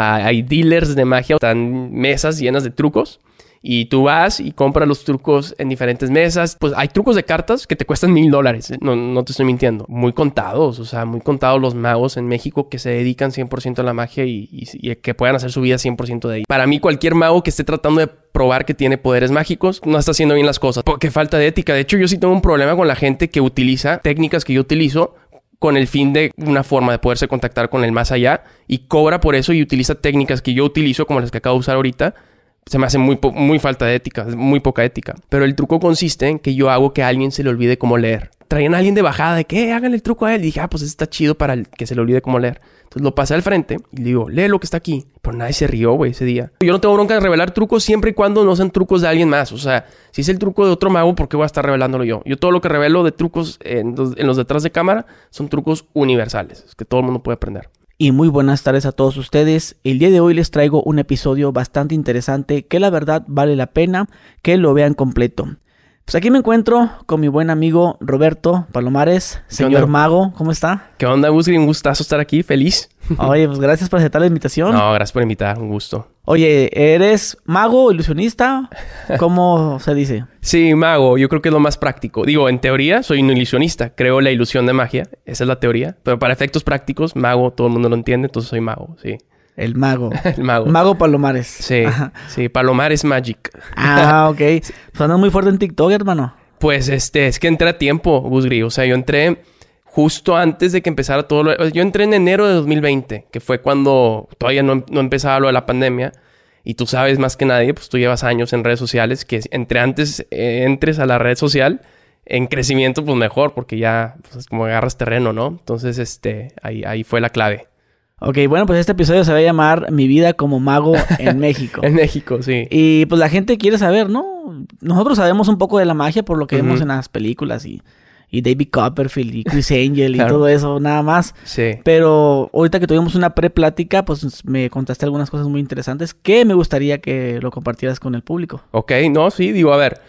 hay dealers de magia, están mesas llenas de trucos. Y tú vas y compras los trucos en diferentes mesas. Pues hay trucos de cartas que te cuestan mil dólares. ¿eh? No, no te estoy mintiendo. Muy contados. O sea, muy contados los magos en México que se dedican 100% a la magia y, y, que puedan hacer su vida 100% de ahí. Para mí, cualquier mago que esté tratando de probar que tiene poderes mágicos no está haciendo bien las cosas. Porque falta de ética. De hecho, yo sí tengo un problema con la gente que utiliza técnicas que yo utilizo con el fin de una forma de poderse contactar con el más allá y cobra por eso y utiliza técnicas que yo utilizo como las que acabo de usar ahorita se me hace muy, muy falta de ética, muy poca ética. Pero el truco consiste en que yo hago que alguien se le olvide cómo leer. Traían a alguien de bajada de que hagan el truco a él. Y dije, ah, pues está chido para que se le olvide cómo leer. Entonces lo pasé al frente y le digo, lee lo que está aquí. Pero nadie se rió, güey, ese día. Yo no tengo bronca de revelar trucos siempre y cuando no sean trucos de alguien más. O sea, si es el truco de otro mago, ¿por qué voy a estar revelándolo yo? Yo todo lo que revelo de trucos en los, en los detrás de cámara son trucos universales, que todo el mundo puede aprender y muy buenas tardes a todos ustedes. El día de hoy les traigo un episodio bastante interesante que la verdad vale la pena que lo vean completo. Pues aquí me encuentro con mi buen amigo Roberto Palomares, señor mago, ¿cómo está? ¿Qué onda, Gus? Un gustazo estar aquí, feliz. Oye, pues gracias por aceptar la invitación. No, gracias por invitar, un gusto. Oye, ¿eres mago, ilusionista? ¿Cómo se dice? Sí, mago, yo creo que es lo más práctico. Digo, en teoría soy un ilusionista, creo la ilusión de magia, esa es la teoría, pero para efectos prácticos, mago, todo el mundo lo entiende, entonces soy mago, sí. El mago. el mago. Mago Palomares. Sí, sí, Palomares Magic. Ah, ok. Suena muy fuerte en TikTok, hermano. Pues este, es que entré a tiempo, Gusgri. O sea, yo entré justo antes de que empezara todo lo... Yo entré en enero de 2020, que fue cuando todavía no, no, empezaba lo de la pandemia. Y tú sabes más que nadie, pues tú llevas años en redes sociales, que entre antes eh, entres a la red social en crecimiento, pues mejor, porque ya pues, como agarras terreno, ¿no? Entonces, este, ahí, ahí fue la clave. Ok, bueno, pues este episodio se va a llamar Mi vida como mago en México. en México, sí. Y pues la gente quiere saber, ¿no? Nosotros sabemos un poco de la magia por lo que vemos en las películas y, y David Copperfield y Chris Angel y todo eso, nada más. Sí. Pero ahorita que tuvimos una pre-plática, pues me contaste algunas cosas muy interesantes que me gustaría que lo compartieras con el público. Ok, no, sí, digo, a ver.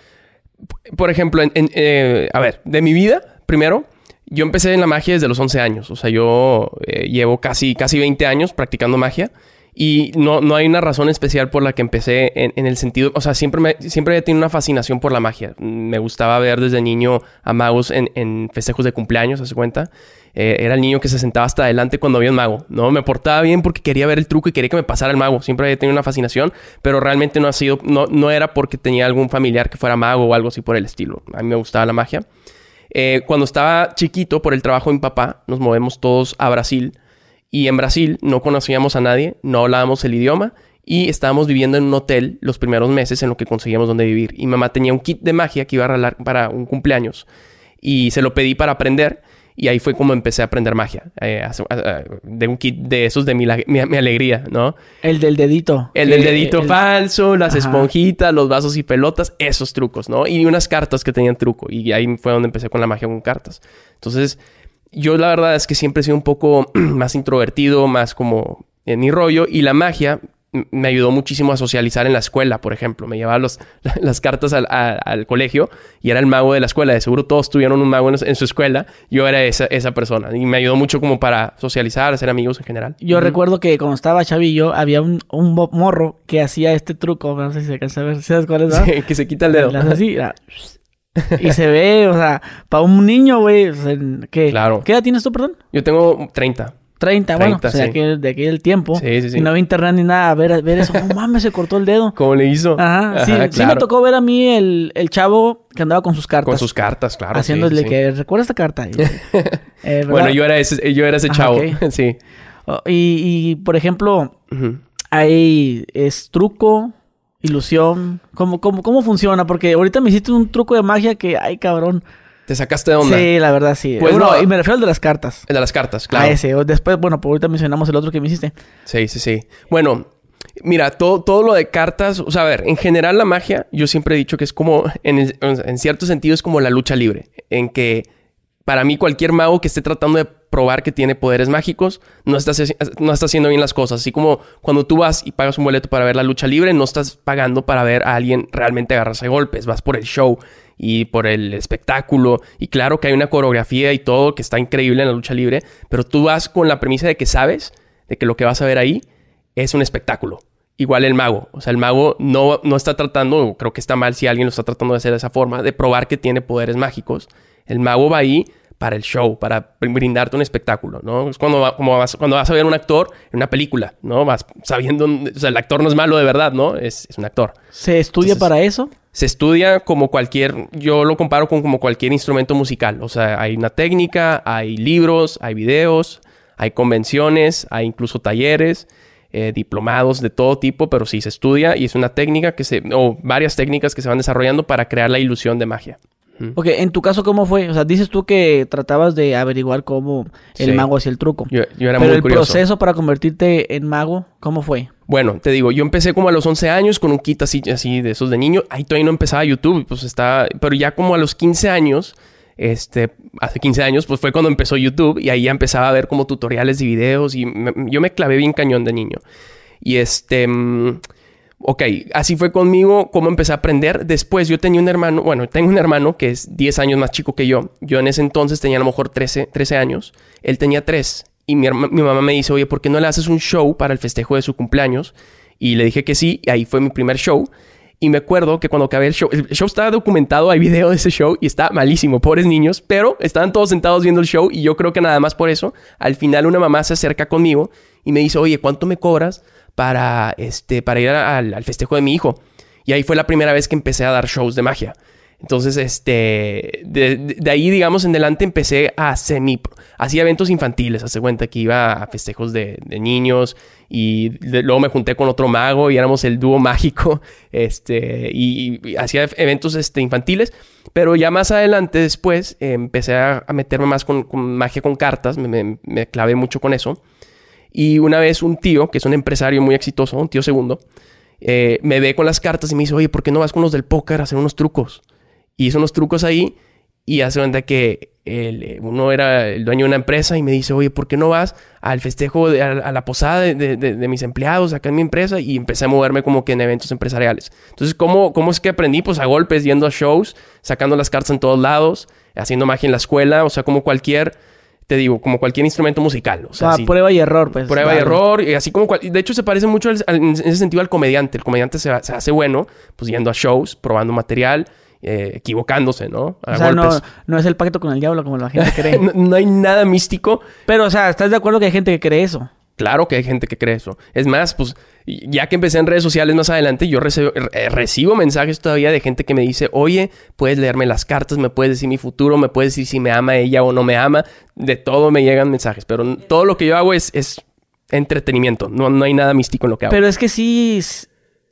Por ejemplo, en, eh, a ver, de mi vida, primero, yo empecé en la magia desde los 11 años. O sea, yo eh, llevo casi, casi 20 años practicando magia. Y no, no hay una razón especial por la que empecé en, el sentido... O sea, siempre, siempre he tenido una fascinación por la magia. Me gustaba ver desde niño a magos en, festejos de cumpleaños, ¿se cuenta? Eh, era el niño que se sentaba hasta adelante cuando había un mago, ¿no? Me portaba bien porque quería ver el truco y quería que me pasara el mago. Siempre había tenido una fascinación, pero realmente no ha sido... No, no era porque tenía algún familiar que fuera mago o algo así por el estilo. A mí me gustaba la magia. Eh, cuando estaba chiquito, por el trabajo de mi papá, nos movemos todos a Brasil. Y en Brasil no conocíamos a nadie, no hablábamos el idioma y estábamos viviendo en un hotel los primeros meses en lo que conseguíamos donde vivir. Y mamá tenía un kit de magia que iba a regalar para un cumpleaños. Y se lo pedí para aprender. Y ahí fue como empecé a aprender magia. Eh, de un kit de esos de mi, alegría, ¿no? El del dedito. El del dedito falso, las esponjitas, los vasos y pelotas, esos trucos, ¿no? Y unas cartas que tenían truco. Y ahí fue donde empecé con la magia con cartas. Entonces, yo la verdad es que siempre he sido un poco más introvertido, más como en mi rollo. Y la magia me ayudó muchísimo a socializar en la escuela, por ejemplo. Me llevaba los, las cartas al, al, colegio y era el mago de la escuela. De seguro todos tuvieron un mago en, su escuela. Yo era esa, esa, persona. Y me ayudó mucho como para socializar, hacer amigos en general. Yo recuerdo que cuando estaba chavillo había un, un, morro que hacía este truco. No sé si se alcanza a ver. ¿Sabes cuál es? Sí, que se quita el dedo. Así, y se ve, o sea, para un niño, güey, ¿qué? Claro. ¿Qué edad tienes tú, perdón? Yo tengo 30. 30, bueno, o sea, de aquel tiempo. Sí, sí, sí. Y no había internet ni nada. A ver, ver eso. No mames, se cortó el dedo. ¿Cómo le hizo? Ajá. sí, sí me tocó ver a mí el, el, chavo que andaba con sus cartas. Con sus cartas, claro. Haciéndole que, ¿recuerda esta carta? eh, bueno, yo era ese, yo era ese chavo. sí. Oh, y, y, por ejemplo, hay es truco, ilusión. ¿Cómo, cómo, ¿Cómo funciona? Porque ahorita me hiciste un truco de magia que, ay, cabrón. Te sacaste de onda. Sí, la verdad sí. Pues no, y me refiero al de las cartas. El de las cartas, claro. A ese. Después, bueno, pues ahorita mencionamos el otro que me hiciste. Sí, sí, sí. Bueno, mira, todo, todo lo de cartas, o sea, a ver, en general la magia, yo siempre he dicho que es como, en, en cierto sentido, es como la lucha libre. En que para mí cualquier mago que esté tratando de probar que tiene poderes mágicos, no está, no está haciendo bien las cosas. Así como cuando tú vas y pagas un boleto para ver la lucha libre, no estás pagando para ver a alguien realmente agarrarse golpes, vas por el show y por el espectáculo. Y claro que hay una coreografía y todo que está increíble en la lucha libre, pero tú vas con la premisa de que sabes, de que lo que vas a ver ahí es un espectáculo. Igual el mago. O sea, el mago no, no está tratando, creo que está mal si alguien lo está tratando de hacer de esa forma, de probar que tiene poderes mágicos. El mago va ahí para el show, para brindarte un espectáculo, ¿no? Es cuando, como vas, cuando vas a ver un actor en una película, ¿no? Vas sabiendo, o sea, el actor no es malo de verdad, ¿no? Es, es un actor. ¿Se estudia para eso? Se estudia como cualquier, yo lo comparo con como cualquier instrumento musical, o sea, hay una técnica, hay libros, hay videos, hay convenciones, hay incluso talleres. Eh, diplomados de todo tipo, pero sí se estudia y es una técnica que se, o varias técnicas que se van desarrollando para crear la ilusión de magia. Ok, en tu caso, ¿cómo fue? O sea, dices tú que tratabas de averiguar cómo el Sí. mago hacía el truco. Yo, yo era Pero muy el curioso. proceso para convertirte en mago, ¿cómo fue? Bueno, te digo, yo empecé como a los 11 años con un kit así, así de esos de niño. Ahí todavía no empezaba YouTube, pues estaba... Pero ya como a los 15 años, este... Hace 15 años, pues fue cuando empezó YouTube. Y ahí ya empezaba a ver como tutoriales y videos. Y me- yo me clavé bien cañón de niño. Y este... mm, Ok, así fue conmigo, cómo empecé a aprender. Después yo tenía un hermano, bueno, tengo un hermano que es 10 años más chico que yo. Yo en ese entonces tenía a lo mejor 13, 13 años. Él tenía 3. Y mi, mi mamá me dice, oye, ¿por qué no le haces un show para el festejo de su cumpleaños? Y le dije que sí, y ahí fue mi primer show. Y me acuerdo que cuando acabé el show, el show estaba documentado, hay video de ese show y está malísimo, pobres niños, pero estaban todos sentados viendo el show y yo creo que nada más por eso, al final una mamá se acerca conmigo y me dice, oye, ¿cuánto me cobras para, este, para ir al, festejo de mi hijo? Y ahí fue la primera vez que empecé a dar shows de magia. Entonces, este, de, ahí, digamos, en adelante empecé a semi, hacía eventos infantiles, hace cuenta que iba a festejos de, niños y de- luego me junté con otro mago y éramos el dúo mágico, este, y, hacía eventos, este, infantiles, pero ya más adelante después empecé a, meterme más con, con magia con cartas, me, me- me clavé mucho con eso. Y una vez un tío, que es un empresario muy exitoso, un tío segundo, eh, me ve con las cartas y me dice, oye, ¿por qué no vas con los del póker a hacer unos trucos? Y hizo unos trucos ahí y hace cuenta que el- uno era el dueño de una empresa y me dice, oye, ¿por qué no vas al festejo, de- a, la posada de- de- de mis empleados acá en mi empresa? Y empecé a moverme como que en eventos empresariales. Entonces, ¿cómo, ¿cómo es que aprendí? Pues a golpes, yendo a shows, sacando las cartas en todos lados, haciendo magia en la escuela, o sea, como cualquier, te digo, como cualquier instrumento musical. O sea, sí. prueba y error, pues. Prueba y error, y así como... cual- de hecho, se parece mucho al- al- en ese sentido al comediante. El comediante se, se hace bueno, pues yendo a shows, probando material, eh, equivocándose, ¿no? A O sea, no, es el pacto con el diablo como la gente cree. no, no hay nada místico. Pero, o sea, ¿estás de acuerdo que hay gente que cree eso? Claro que hay gente que cree eso. Es más, pues ya que empecé en redes sociales más adelante, yo recibo, eh, recibo mensajes todavía de gente que me dice, oye, puedes leerme las cartas, me puedes decir mi futuro, me puedes decir si me ama ella o no me ama. De todo me llegan mensajes, pero todo lo que yo hago es, es entretenimiento. No, no hay nada místico en lo que hago. Pero es que sí,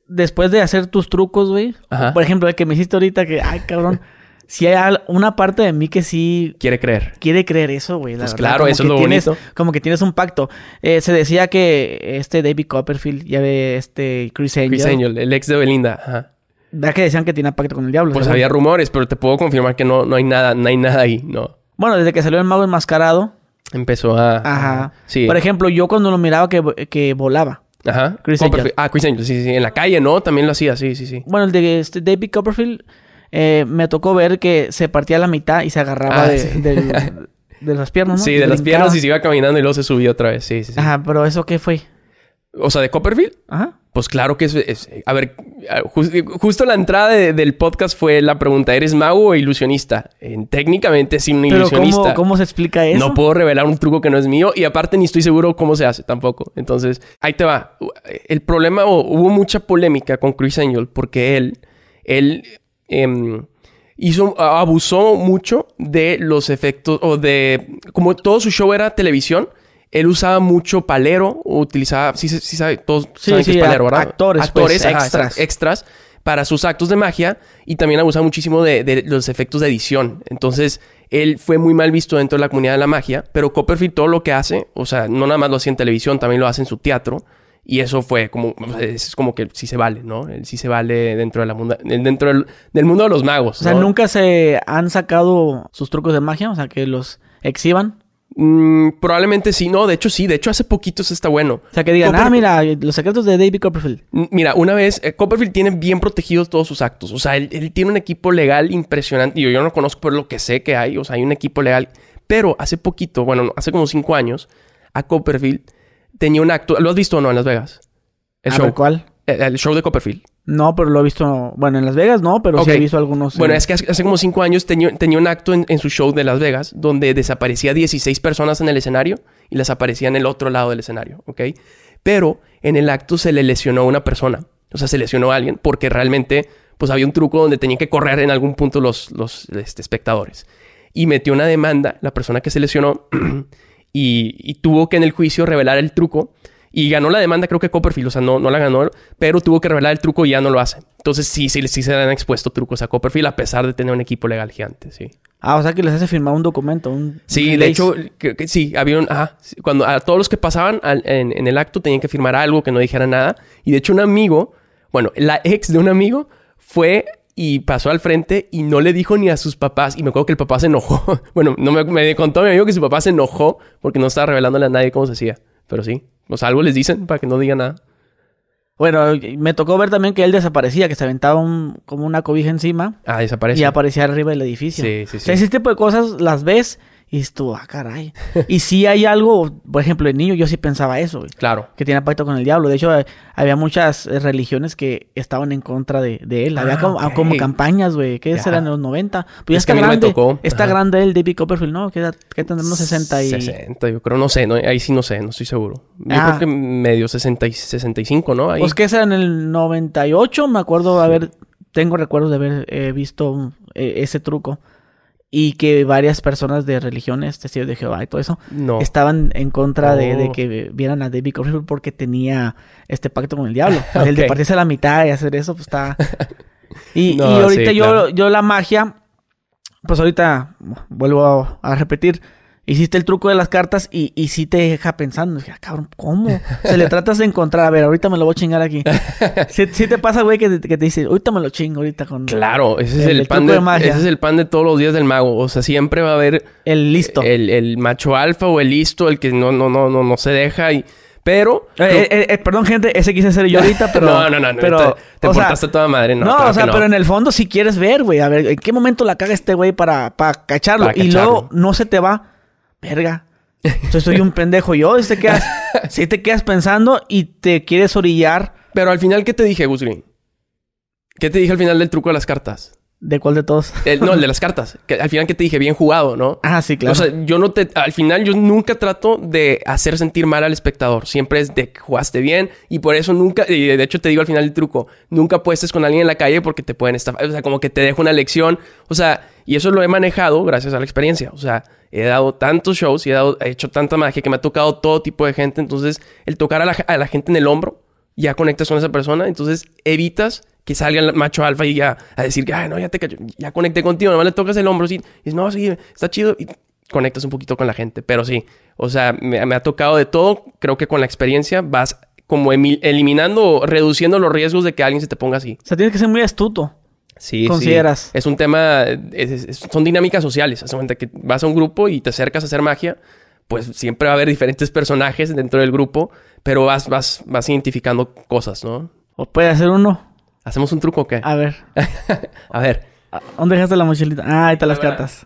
después de hacer tus trucos, güey. Por ejemplo, el que me hiciste ahorita, que, ay, cabrón. Si hay una parte de mí que sí Quiere creer. quiere creer eso, güey. Pues verdad. claro, Como eso es lo tienes, bonito. Como que tienes un pacto. Eh, se decía que este David Copperfield, ya ve este Chris Angel. Chris Angel, el ex de Belinda. Ajá. ¿Verdad que decían que tenía pacto con el diablo? Pues había rumores, pero te puedo confirmar que no, no hay nada, no hay nada ahí, no. Bueno, desde que salió el mago enmascarado. Empezó a. Ajá. Sí. Por ejemplo, yo cuando lo miraba que, que volaba. Ajá. Chris. Angel. Ah, Chris Angel, sí, sí, sí. En la calle, ¿no? También lo hacía, sí, sí, sí. Bueno, el de este David Copperfield eh, me tocó ver que se partía a la mitad y se agarraba Ah, de, sí. de las piernas, ¿no? Sí, de las piernas y se iba caminando y luego se subió otra vez. Sí, sí, sí. Ajá, pero ¿eso qué fue? O sea, de Copperfield. Ajá. Pues claro que es. es- a ver, jus- justo la entrada de- del podcast fue la pregunta: ¿eres mago o ilusionista? En- técnicamente sí, un ilusionista. ¿cómo, ¿cómo se explica eso? No puedo revelar un truco que no es mío y aparte ni estoy seguro cómo se hace tampoco. Entonces, ahí te va. El problema, o hubo mucha polémica con Chris Angel porque él, él em, hizo, abusó mucho de los efectos o de, como todo su show era televisión, él usaba mucho palero, utilizaba, sí, sí, sabe, todos Sí, saben sí, que es palero, ¿verdad? actores, actores, pues, ajá, extras. extras para sus actos de magia y también abusaba muchísimo de, de los efectos de edición. Entonces, él fue muy mal visto dentro de la comunidad de la magia, pero Copperfield todo lo que hace, o sea, no nada más lo hacía en televisión, también lo hace en su teatro. Y eso fue como, es como que sí se vale, ¿no? Él sí se vale dentro, de la munda- dentro del, del mundo de los magos. O sea, nunca se han sacado sus trucos de magia, o sea, que los exhiban. Mm, probablemente sí, no, de hecho sí, de hecho hace poquito eso está bueno. O sea, que digan, Copper- ah, mira, los secretos de David Copperfield. Mira, una vez, eh, Copperfield tiene bien protegidos todos sus actos. O sea, él, él tiene un equipo legal impresionante. Yo, yo no conozco, pero lo que sé que hay, o sea, hay un equipo legal. Pero hace poquito, bueno, no, hace como cinco años, a Copperfield tenía un acto. ¿Lo has visto o no en Las Vegas? El A show. ver, ¿cuál? El, el show de Copperfield. No, pero lo he visto. Bueno, en Las Vegas no, pero sí he visto algunos. Bueno, eh, es que hace, hace como cinco años tenía, tenía un acto en, en su show de Las Vegas donde desaparecía 16 personas en el escenario y las aparecía en el otro lado del escenario, ¿ok? Pero en el acto se le lesionó a una persona. O sea, se lesionó a alguien porque realmente pues había un truco donde tenían que correr en algún punto los, los este, espectadores. Y metió una demanda la persona que se lesionó y, y tuvo que en el juicio revelar el truco. Y ganó la demanda, creo que Copperfield, o sea, no, no la ganó, pero tuvo que revelar el truco y ya no lo hace. Entonces sí, sí, sí se le han expuesto trucos a Copperfield a pesar de tener un equipo legal gigante, sí. Ah, o sea que les hace firmar un documento. Un, Sí, un de hecho, que- que sí, había un... Ajá, cuando a todos los que pasaban al- en, en el acto tenían que firmar algo que no dijera nada. Y de hecho un amigo, bueno, la ex de un amigo fue y pasó al frente y no le dijo ni a sus papás. Y me acuerdo que el papá se enojó. bueno, no me, me contó mi amigo que su papá se enojó porque no estaba revelándole a nadie cómo se hacía. Pero sí, o sea, algo les dicen para que no digan nada. Bueno, me tocó ver también que él desaparecía, que se aventaba un, como una cobija encima Ah, desaparece. y aparecía arriba del edificio. Sí, sí, O sí. sea, ese tipo de cosas las ves y tú, ah, caray. y si hay algo, por ejemplo, el niño, yo sí pensaba eso, güey, Claro. que tenía pacto con el diablo. De hecho, eh, había muchas eh, religiones que estaban en contra de, de él. Había Ah, como, ok. como campañas, güey, que Ya. eran en los 90. Pues Es que está a mí no me grande. tocó. Está Ajá. grande el David Copperfield, ¿no? Que, edad- que tendrá unos 60 y... 60, yo creo, no sé, no, ahí sí no sé, no estoy seguro. Yo Ah. creo que medio 60 y 65, ¿no? Ahí. Pues que esa en el 98, me acuerdo haber, tengo recuerdos de haber eh, visto eh, ese truco. Y que varias personas de religiones, testigos de Jehová y todo eso, no. estaban en contra de, de que vieran a David Copperfield porque tenía este pacto con el diablo. El de partirse a la mitad y hacer eso, pues está... Y, No, y ahorita sí, yo, claro. yo la magia, pues ahorita vuelvo a, a repetir, hiciste el truco de las cartas y, y sí te deja pensando, dije, ah, cabrón, ¿cómo? Se le tratas de encontrar, a ver, ahorita me lo voy a chingar aquí. Sí, sí te pasa, güey, que, te- que te dice, ahorita me lo chingo ahorita con Claro, ese es El pan de, de magia. ese es el pan de todos los días del mago. O sea, siempre va a haber el listo. el, el macho alfa o el listo, el que no, no, no, no, no se deja y. Pero. Eh, eh, eh, perdón, gente, ese quise ser yo ahorita, pero... no, no, no, no. pero, te te o sea, portaste toda madre. No, No, claro o sea, no. pero en el fondo si quieres ver, güey, a ver, ¿en qué momento la caga este güey para, para cacharlo? Para Y cacharlo. luego no se te va, verga. Entonces soy un pendejo yo, y te quedas, si te quedas pensando y te quieres orillar, Pero al final, ¿qué te dije, Gus Green? ¿Qué te dije al final del truco de las cartas? ¿De cuál de todos? El- no, el de las cartas. Que al final, ¿qué te dije? Bien jugado, ¿no? Ah, sí, claro. O sea, yo no te... Al final, yo nunca trato de hacer sentir mal al espectador. Siempre es de que jugaste bien. Y por eso nunca... Y de hecho, te digo al final el truco. Nunca apuestes con alguien en la calle porque te pueden estafar. O sea, como que te dejo una lección. O sea, y eso lo he manejado gracias a la experiencia. O sea, he dado tantos shows y he, dado- he hecho tanta magia que me ha tocado todo tipo de gente. Entonces, el tocar a la, a la gente en el hombro, ya conectas con esa persona. Entonces, evitas que salga el macho alfa y ya a decir que, ay, no, ya te cacho, ya conecté contigo, nomás le tocas el hombro, sí, y dices, no, sí, está chido, y conectas un poquito con la gente, pero sí, o sea, me, me ha tocado de todo, creo que con la experiencia vas como eliminando o reduciendo los riesgos de que alguien se te ponga así. o sea, tienes que ser muy astuto. Sí, ¿Consideras? sí. Es un tema, es- es- son dinámicas sociales, hace cuenta que vas a un grupo y te acercas a hacer magia, pues siempre va a haber diferentes personajes dentro del grupo, pero vas, vas, vas identificando cosas, ¿no? ¿O puede hacer uno? ¿Hacemos un truco o qué? A ver, A ver. ¿a- ¿dónde dejaste la mochilita? Ah, ahí están las cartas.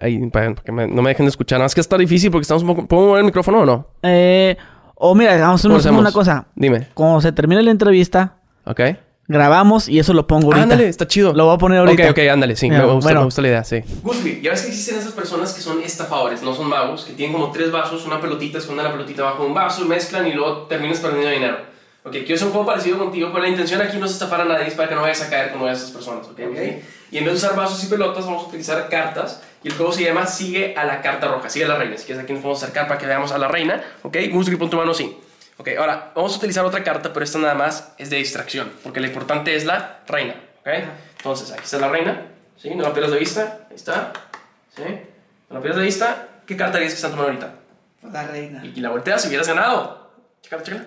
Ahí, para que me- no me dejen de escuchar. Nada más que está difícil porque estamos un poco... ¿Puedo mover el micrófono o no? Eh, o mira, vamos a hacer una cosa. Dime. Cuando se termine la entrevista, ¿Ok? Grabamos y eso lo pongo ahorita. Ándale, está chido. Lo voy a poner ahorita. Ok, ok, ándale, sí. Mira, me, gusta, bueno. me gusta la idea, sí. Gusby, ya ves que existen esas personas que son estafadores, no son magos, que tienen como tres vasos, una pelotita, esconden la pelotita bajo un vaso, mezclan y luego terminas perdiendo dinero. Ok, quiero hacer un juego parecido contigo, pero la intención aquí no es estafar a nadie, es para que no vayas a caer como de esas personas, ¿ok? Y en vez de usar vasos y pelotas, vamos a utilizar cartas. Y el juego se llama Sigue a la carta roja, sigue a la reina. Si quieres, aquí nos podemos acercar para que veamos a la reina, ¿ok? Gusby, pon tu mano así. Ok, ahora vamos a utilizar otra carta, pero esta nada más es de distracción, porque lo importante es la reina, ¿ok? Entonces, aquí está la reina, ¿sí? No la pierdas de vista, ahí está, ¿sí? No la pierdas de vista. ¿Qué carta harías que está en tu mano ahorita? La reina. Y la volteas y hubieras ganado. Chécala, chécala.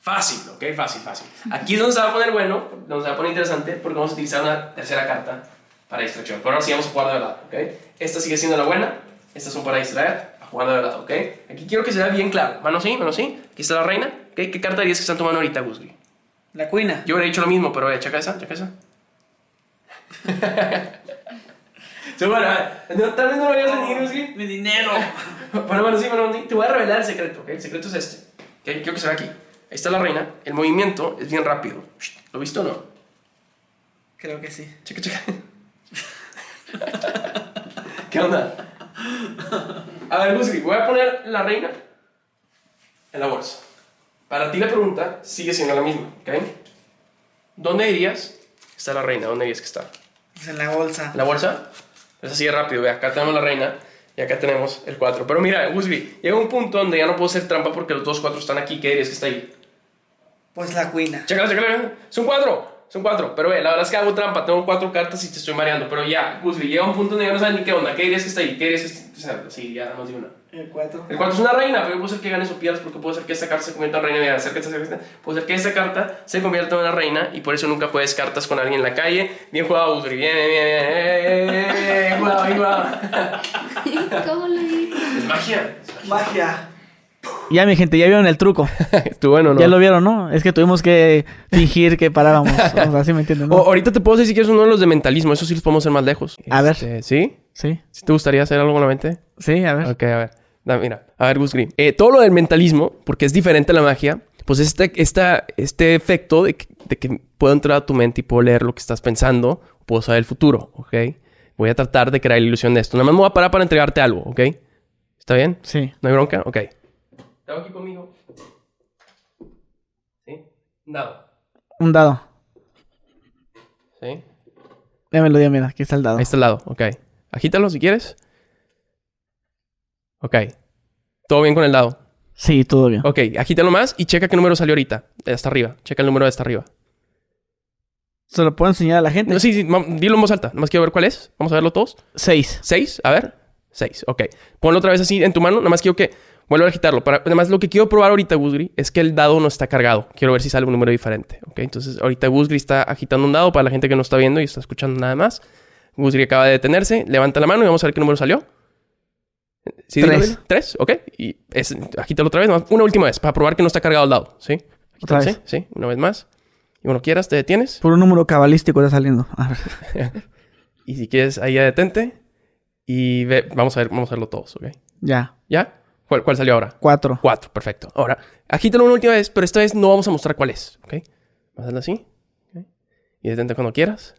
Fácil, ¿ok? Fácil, fácil. Aquí es donde se va a poner bueno, donde se va a poner interesante, porque vamos a utilizar una tercera carta para distracción. Pero ahora sí vamos a jugar de verdad, ¿ok? Esta sigue siendo la buena, estas son para distraer, a jugar de verdad, ¿ok? Aquí quiero que se vea bien claro. Mano sí, mano sí. Aquí está la reina. ¿ok? ¿Qué carta harías que está en tu mano ahorita, Gusby? La cuina. Yo hubiera dicho lo mismo, pero eh, checa esa, checa esa. Sí, bueno, ver, no, tal vez no lo vayas a venir, Gusby. Mi dinero. Bueno, bueno, sí, bueno, sí. Te voy a revelar el secreto, ¿ok? El secreto es este. ¿ok? Quiero que se vea aquí. Ahí está la reina. El movimiento es bien rápido. ¿Lo viste o no? Creo que sí. Checa, checa. ¿Qué onda? A ver, Gusgri, voy a poner la reina en la bolsa. Para ti la pregunta sigue siendo la misma, ¿ok? ¿Dónde dirías que está la reina? ¿Dónde dirías que está? Pues en la bolsa. ¿La bolsa? Es así de rápido, ve, acá tenemos la reina y acá tenemos el 4. Pero mira, Gusgri, llega un punto donde ya no puedo hacer trampa porque los dos 4 están aquí. ¿Qué dirías que está ahí? Pues la cuina. Chécala, chécala. Son cuatro. Son cuatro. Pero ve, la verdad es que hago trampa. Tengo cuatro cartas y te estoy mareando. Pero ya, Gusli, llega un punto donde ya no sabes ni qué onda. ¿Qué dirías que está ahí? ¿Qué dirías que está o sea, Sí, ya, nada más de una. El 4. El cuatro es una reina, pero puede ser que ganes o pierdas porque puede ser que esta carta se convierta en reina. Mira, acerca, acerca, Puede ser que esta carta se convierta en una reina y por eso nunca juegues cartas con alguien en la calle. Bien jugado, Gusli. Bien, bien, bien. bien, bien, bien, bien, jugado, bien jugado. ¿Cómo lo hice? Es magia. Magia. Ya, mi gente, ya vieron el truco. Estuvo bueno, ¿no? Ya lo vieron, ¿no? Es que tuvimos que fingir que parábamos. O sea, así me entienden, ahorita te puedo decir si quieres uno de los de mentalismo. Eso sí los podemos hacer más lejos. A ver. Este, ¿Sí? Sí, ¿Sí te gustaría hacer algo con la mente? sí, a ver. Ok, a ver. Da, mira, a ver, Gus Green. Eh, todo lo del mentalismo, porque es diferente a la magia, pues este, esta, este efecto de que, de que puedo entrar a tu mente y puedo leer lo que estás pensando, puedo saber el futuro, ¿ok? Voy a tratar de crear la ilusión de esto. Nada más me voy a parar para entregarte algo, ¿ok? ¿Está bien? Sí. ¿No hay bronca? Ok. ¿Estás aquí conmigo? ¿Sí? Un dado. Un dado. ¿Sí? Ya me lo dio, mira, aquí está el dado. Ahí está al lado, ok. Agítalo si quieres. Ok. ¿Todo bien con el dado? Sí, todo bien. Ok, agítalo más y checa qué número salió ahorita. Hasta arriba. Checa el número de hasta arriba. ¿Se lo puedo enseñar a la gente? No, sí, sí, dilo en voz alta. Nomás quiero ver cuál es. Vamos a verlo todos. Seis. ¿Seis? A ver. Seis, ok. Ponlo otra vez así en tu mano. Nada más quiero que... Vuelvo a agitarlo. Para... Nada más lo que quiero probar ahorita, Gusgri, es que el dado no está cargado. Quiero ver si sale un número diferente. Ok, entonces ahorita Gusgri está agitando un dado para la gente que no está viendo y está escuchando nada más. Gusgri acaba de detenerse. Levanta la mano y vamos a ver qué número salió. ¿Sí, Tres. Tres, ok. Y es... agítalo otra vez. Una última vez para probar que no está cargado el dado. ¿Sí? Otra vez. Sí, una vez más. Y cuando quieras, te detienes. Por un número cabalístico está saliendo. A ver. Y si quieres, ahí ya detente. Y ve, vamos a ver, vamos a verlo todos, ¿ok? Ya. ¿Ya? ¿Cuál, cuál salió ahora? Cuatro. Cuatro, perfecto. Ahora, agítalo una última vez, pero esta vez no vamos a mostrar cuál es, ¿ok? Vas a hacerlo así. ¿ok? Y detente cuando quieras.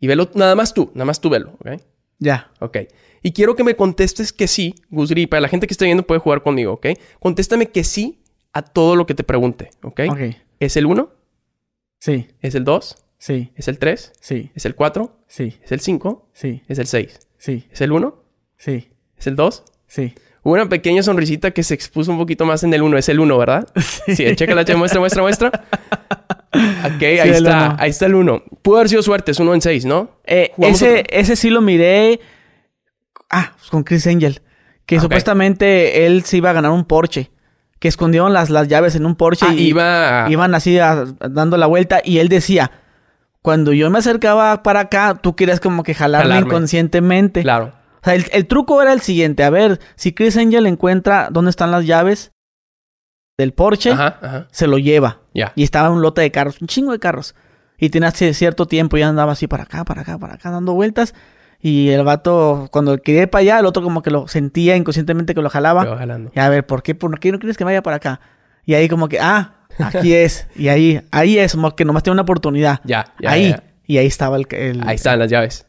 Y velo nada más tú, nada más tú velo, ¿ok? Ya. Ok. Y quiero que me contestes que sí, Gusgri. Para la gente que está viendo puede jugar conmigo, ¿ok? Contéstame que sí a todo lo que te pregunte, ¿ok? Ok. ¿Es el 1? Sí. ¿Es el 2? Sí. ¿Es el 3? Sí. ¿Es el 4? Sí. ¿Es el 5? Sí. ¿Es el 6? Sí. ¿Es el 1? Sí. ¿Es el 2? Sí. Hubo una pequeña sonrisita que se expuso un poquito más en el 1. Es el 1, ¿verdad? Sí, chécala, che, muestra, muestra, muestra. Ok, ahí está. uno. Ahí está el 1. Pudo haber sido suerte, es 1 en 6, ¿no? Eh, ese, ese sí lo miré. Ah, con Chris Angel. Que supuestamente él se iba a ganar un Porsche. Que escondieron las, las llaves en un Porsche Ah, y iba... iban así a- dando la vuelta. Y él decía: Cuando yo me acercaba para acá, tú querías como que jalarme, Jalarme. inconscientemente. Claro. O sea, el, el truco era el siguiente. A ver, si Chris Angel encuentra dónde están las llaves del Porsche, Ajá, ajá. se lo lleva. Y estaba un lote de carros, un chingo de carros. Y tenía ci- cierto tiempo y andaba así para acá, para acá, para acá, dando vueltas. Y el vato, cuando quería ir para allá, el otro como que lo sentía inconscientemente que lo jalaba. Y a ver, ¿por qué, ¿por qué no quieres que vaya para acá? Y ahí como que, ah, aquí es. Y ahí, ahí es, como que nomás tiene una oportunidad. Ya, ya, ahí. ya. Y ahí estaba el... el Ahí están las llaves.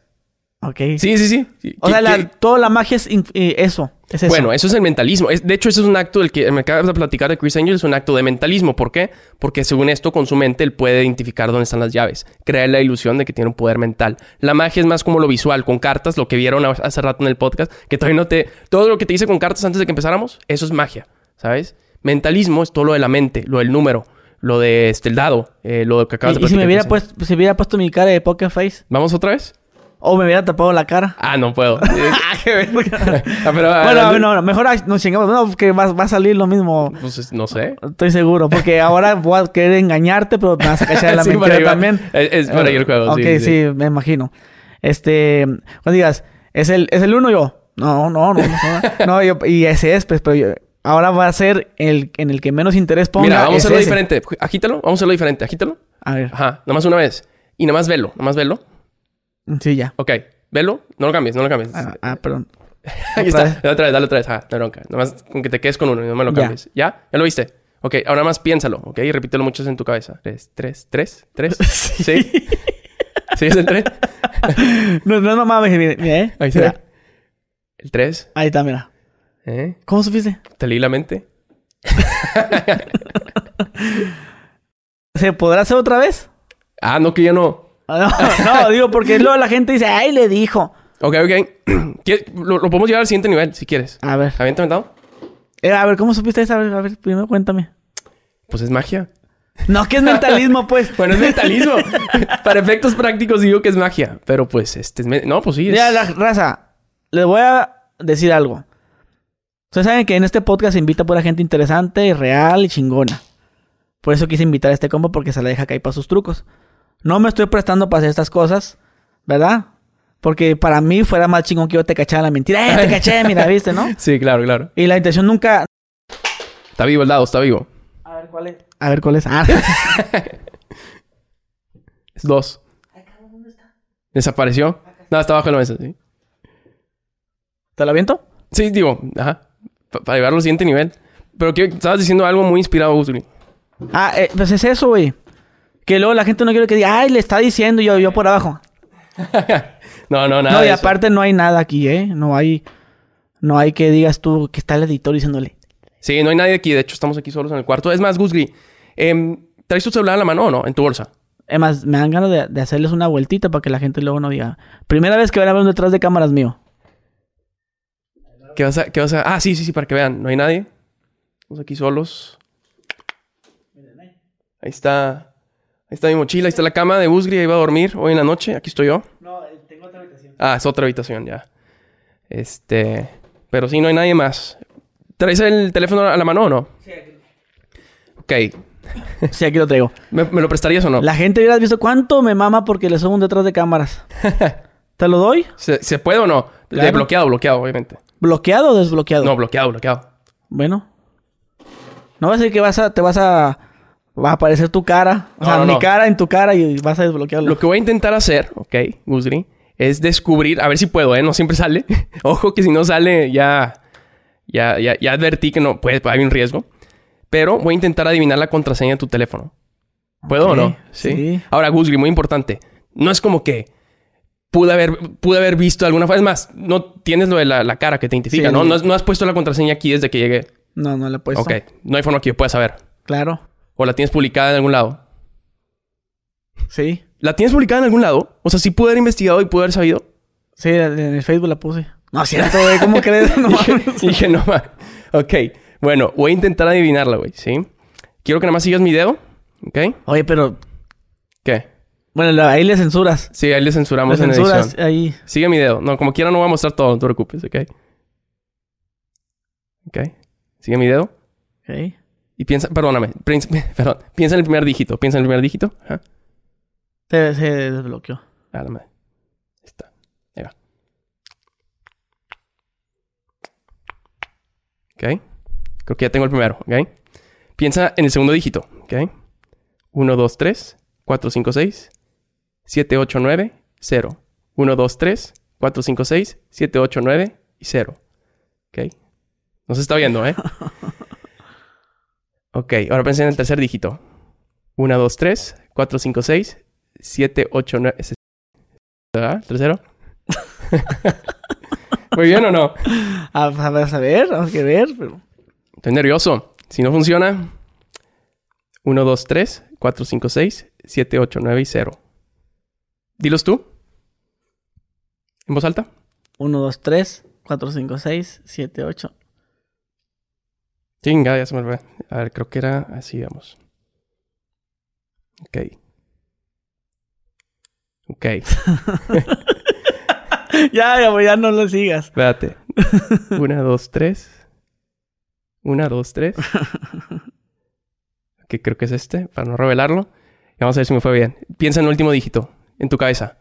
Ok. Sí, sí, sí. O ¿Qué- sea, la- toda la magia es eh, eso. Es eso. Bueno, eso es el mentalismo. Es- de hecho, eso es un acto del que me acabas de platicar de Chris Angel, es un acto de mentalismo. ¿Por qué? Porque según esto, con su mente, él puede identificar dónde están las llaves. Crear la ilusión de que tiene un poder mental. La magia es más como lo visual, con cartas, lo que vieron hace rato en el podcast, que todavía no te... Todo lo que te hice con cartas antes de que empezáramos, eso es magia, ¿sabes? Mentalismo es todo lo de la mente, lo del número, lo de este, el dado, eh, lo que acabas de y, y si me platicar, hubiera puesto, si hubiera puesto mi cara de poker face, ¿Vamos otra vez? O me hubiera tapado la cara. Ah, no puedo. Ah, qué verga. Ah, pero, ah, bueno, ah, no, no, mejor nos chingamos. No, porque va, va a salir lo mismo. Pues no sé. Estoy seguro. Porque ahora voy a querer engañarte, pero me vas a cachar la Sí, mentira también. Es, es por ahí el juego. Ok, sí, sí, sí. me imagino. Este, cuando digas, ¿es el, ¿es el uno yo? No, no, no. No, no, yo- y ese es, pues, pero yo- ahora va a ser el en el que menos interés ponga. Mira, vamos a hacerlo ese. diferente. Agítalo, vamos a hacerlo diferente. Agítalo. A ver, Ajá, nada más una vez. Y nada más velo, nada más velo. Sí, ya. Ok, velo. No lo cambies, no lo cambies. Ah, ah, perdón. Otra está. Dale otra vez, dale otra vez. Ajá, no bronca. Nada más con que te quedes con uno y no me lo cambies. ¿Ya? ¿Ya lo viste? Ok, ahora más piénsalo, ok, y repítelo mucho en tu cabeza. Tres, tres, tres, tres. Sí. ¿Sí, es el tres? no, no es mamá, mira, mira, ¿eh? Ahí se ve. El tres. Ahí está, mira. ¿Eh? ¿Cómo supiste? Te leí la mente. ¿Se podrá hacer otra vez? Ah, no, que ya no. Ah, No, no, digo porque luego la gente dice, ay, le dijo. Ok, ok. ¿Quieres- Lo, lo podemos llevar al siguiente nivel, si quieres. A ver. ¿Aviéntame dado? Eh, a ver, ¿cómo supiste eso? A ver, a ver, primero cuéntame. Pues es magia. No, que es mentalismo, pues. Bueno, es mentalismo. Para efectos prácticos digo que es magia. Pero pues, este es... No, pues sí. es- Mira, la raza, les voy a decir algo. Ustedes saben que en este podcast se invita pura gente interesante, real y chingona. Por eso quise invitar a este combo porque se la deja caer para sus trucos. No me estoy prestando para hacer estas cosas, ¿verdad? Porque para mí fuera más chingón que yo te cachara la mentira. ¡Eh, te caché! Mira, ¿viste, no? Sí, claro, claro. Y la intención nunca... Está vivo el dado, está vivo. A ver, ¿cuál es? A ver, ¿cuál es? Ah. Es dos. ¿Desapareció? No, está abajo de la mesa, sí. ¿Te lo aviento? Sí, digo, ajá. Pa- para llevarlo al siguiente nivel. Pero que estabas diciendo algo muy inspirado, Gusri. Ah, eh, pues es eso, güey. Que luego la gente no quiere que diga, ay, le está diciendo yo, yo por abajo. No, no, nada. no, y de eso. aparte no hay nada aquí, ¿eh? No hay, no hay que digas tú que está el editor diciéndole. Sí, no hay nadie aquí. De hecho, estamos aquí solos en el cuarto. Es más, Gusgri, em, ¿traes tu celular a la mano o no? En tu bolsa. Además, me dan ganas de, de hacerles una vueltita para que la gente luego no diga, primera vez que van a ver un detrás de cámaras mío. ¿Qué vas a...? Qué vas a... Ah, sí, sí, sí, para que vean. No hay nadie. Estamos aquí solos. Ahí está... Ahí está mi mochila. Ahí está la cama de Gusgri. Ahí va a dormir hoy en la noche. Aquí estoy yo. No, tengo otra habitación. Ah, es otra habitación ya. Este... Pero sí, no hay nadie más. ¿Traes el teléfono a la mano o no? Ok. Sí, aquí lo traigo. ¿Me, me lo prestarías o no? La gente hubiera visto cuánto me mama porque le subo un detrás de cámaras. ¿Te lo doy? ¿Se, se puede o no? De Claro. bloqueado, bloqueado, obviamente. ¿Bloqueado o desbloqueado? No, bloqueado, bloqueado. Bueno. No va a ser que vas a, te vas a, va a aparecer tu cara. O No, sea, no, mi no. cara en tu cara y vas a desbloquearlo. Lo que voy a intentar hacer, ok, Gusri, es descubrir, a ver si puedo, ¿eh? No siempre sale. Ojo que si no sale, ya, ya, ya, ya advertí que no, puede, hay un riesgo. Pero voy a intentar adivinar la contraseña de tu teléfono. ¿Puedo o no? sí. Ahora, Gusri, muy importante. No es como que pude haber, pude haber visto alguna forma. Es más, no tienes lo de la, la cara que te identifica, Sí, ¿no? no. No, has- puesto la contraseña aquí desde que llegué. No, no le he puesto. Ok. No hay forma que yo pueda saber. Claro. O la tienes publicada en algún lado. Sí. ¿La tienes publicada en algún lado? O sea, sí pude haber investigado y pude haber sabido. Sí, en el Facebook la puse. No, es cierto, güey. ¿Cómo crees? No mames. Dije, no ma. Ok. Bueno, voy a intentar adivinarla, güey, ¿sí? Quiero que nada más sigas mi dedo. ¿Ok? Oye, pero... ¿Qué? Bueno, la- ahí le censuras. Sí, ahí le Le censuramos en censuras edición. ahí. Sigue mi dedo. No, como quiera no voy a mostrar todo, no te preocupes, ¿ok? Ok. Sigue mi dedo. Ok. Y piensa, perdóname, perdón, piensa en el primer dígito. Piensa en el primer dígito. Ajá. Se, se desbloqueó. Ah, la madre. Ahí está. Ahí va. Ok. Creo que ya tengo el primero, ¿ok? Piensa en el segundo dígito, ¿ok? 1, 2, 3, 4, 5, 6, 7, 8, 9, 0. 1, 2, 3, 4, 5, 6, 7, 8, 9 y 0. ¿Ok? No se está viendo, ¿eh? Ok, ahora pensé en el tercer dígito. 1, 2, 3, 4, 5, 6, 7, 8, 9... ¿Verdad? ¿Tercero? ¿Muy bien o no? A, a ver, a ver, vamos a ver. Pero... Estoy nervioso. Si no funciona... 1, 2, 3, 4, 5, 6, 7, 8, 9 y 0. Dilos tú. En voz alta. 1, 2, 3, 4, 5, 6, 7, 8. Chinga, ya se me olvidó. A ver, creo que era así, vamos. Ok. Ok. ya, ya, ya no lo sigas. Espérate. Una, dos, tres. Una, dos, tres. Que creo que es este, para no revelarlo. Y vamos a ver si me fue bien. Piensa en el último dígito, en tu cabeza.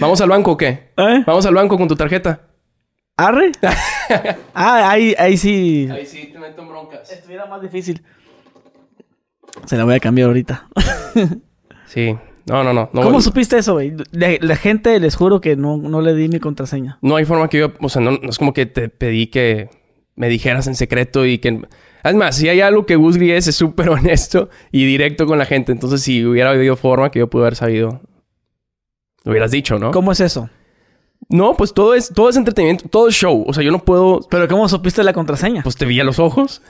¿Vamos al banco o qué? ¿Eh? ¿Vamos al banco con tu tarjeta? ¿Arre? ah, ahí, ahí sí. Ahí sí, te meto en broncas. Estuviera más difícil. Se la voy a cambiar ahorita. Sí, No, no, no. no ¿Cómo supiste eso, güey? La, la gente, les juro que no, no le di mi contraseña. No hay forma que yo... O sea, no, no es como que te pedí que me dijeras en secreto y que... Además, si hay algo que Gus Gries es súper honesto y directo con la gente. Entonces, si hubiera habido forma que yo pude haber sabido... Lo hubieras dicho, ¿no? ¿Cómo es eso? No, pues todo es, todo es entretenimiento, todo es show. O sea, yo no puedo... ¿Pero cómo supiste la contraseña? Pues te vi a los ojos.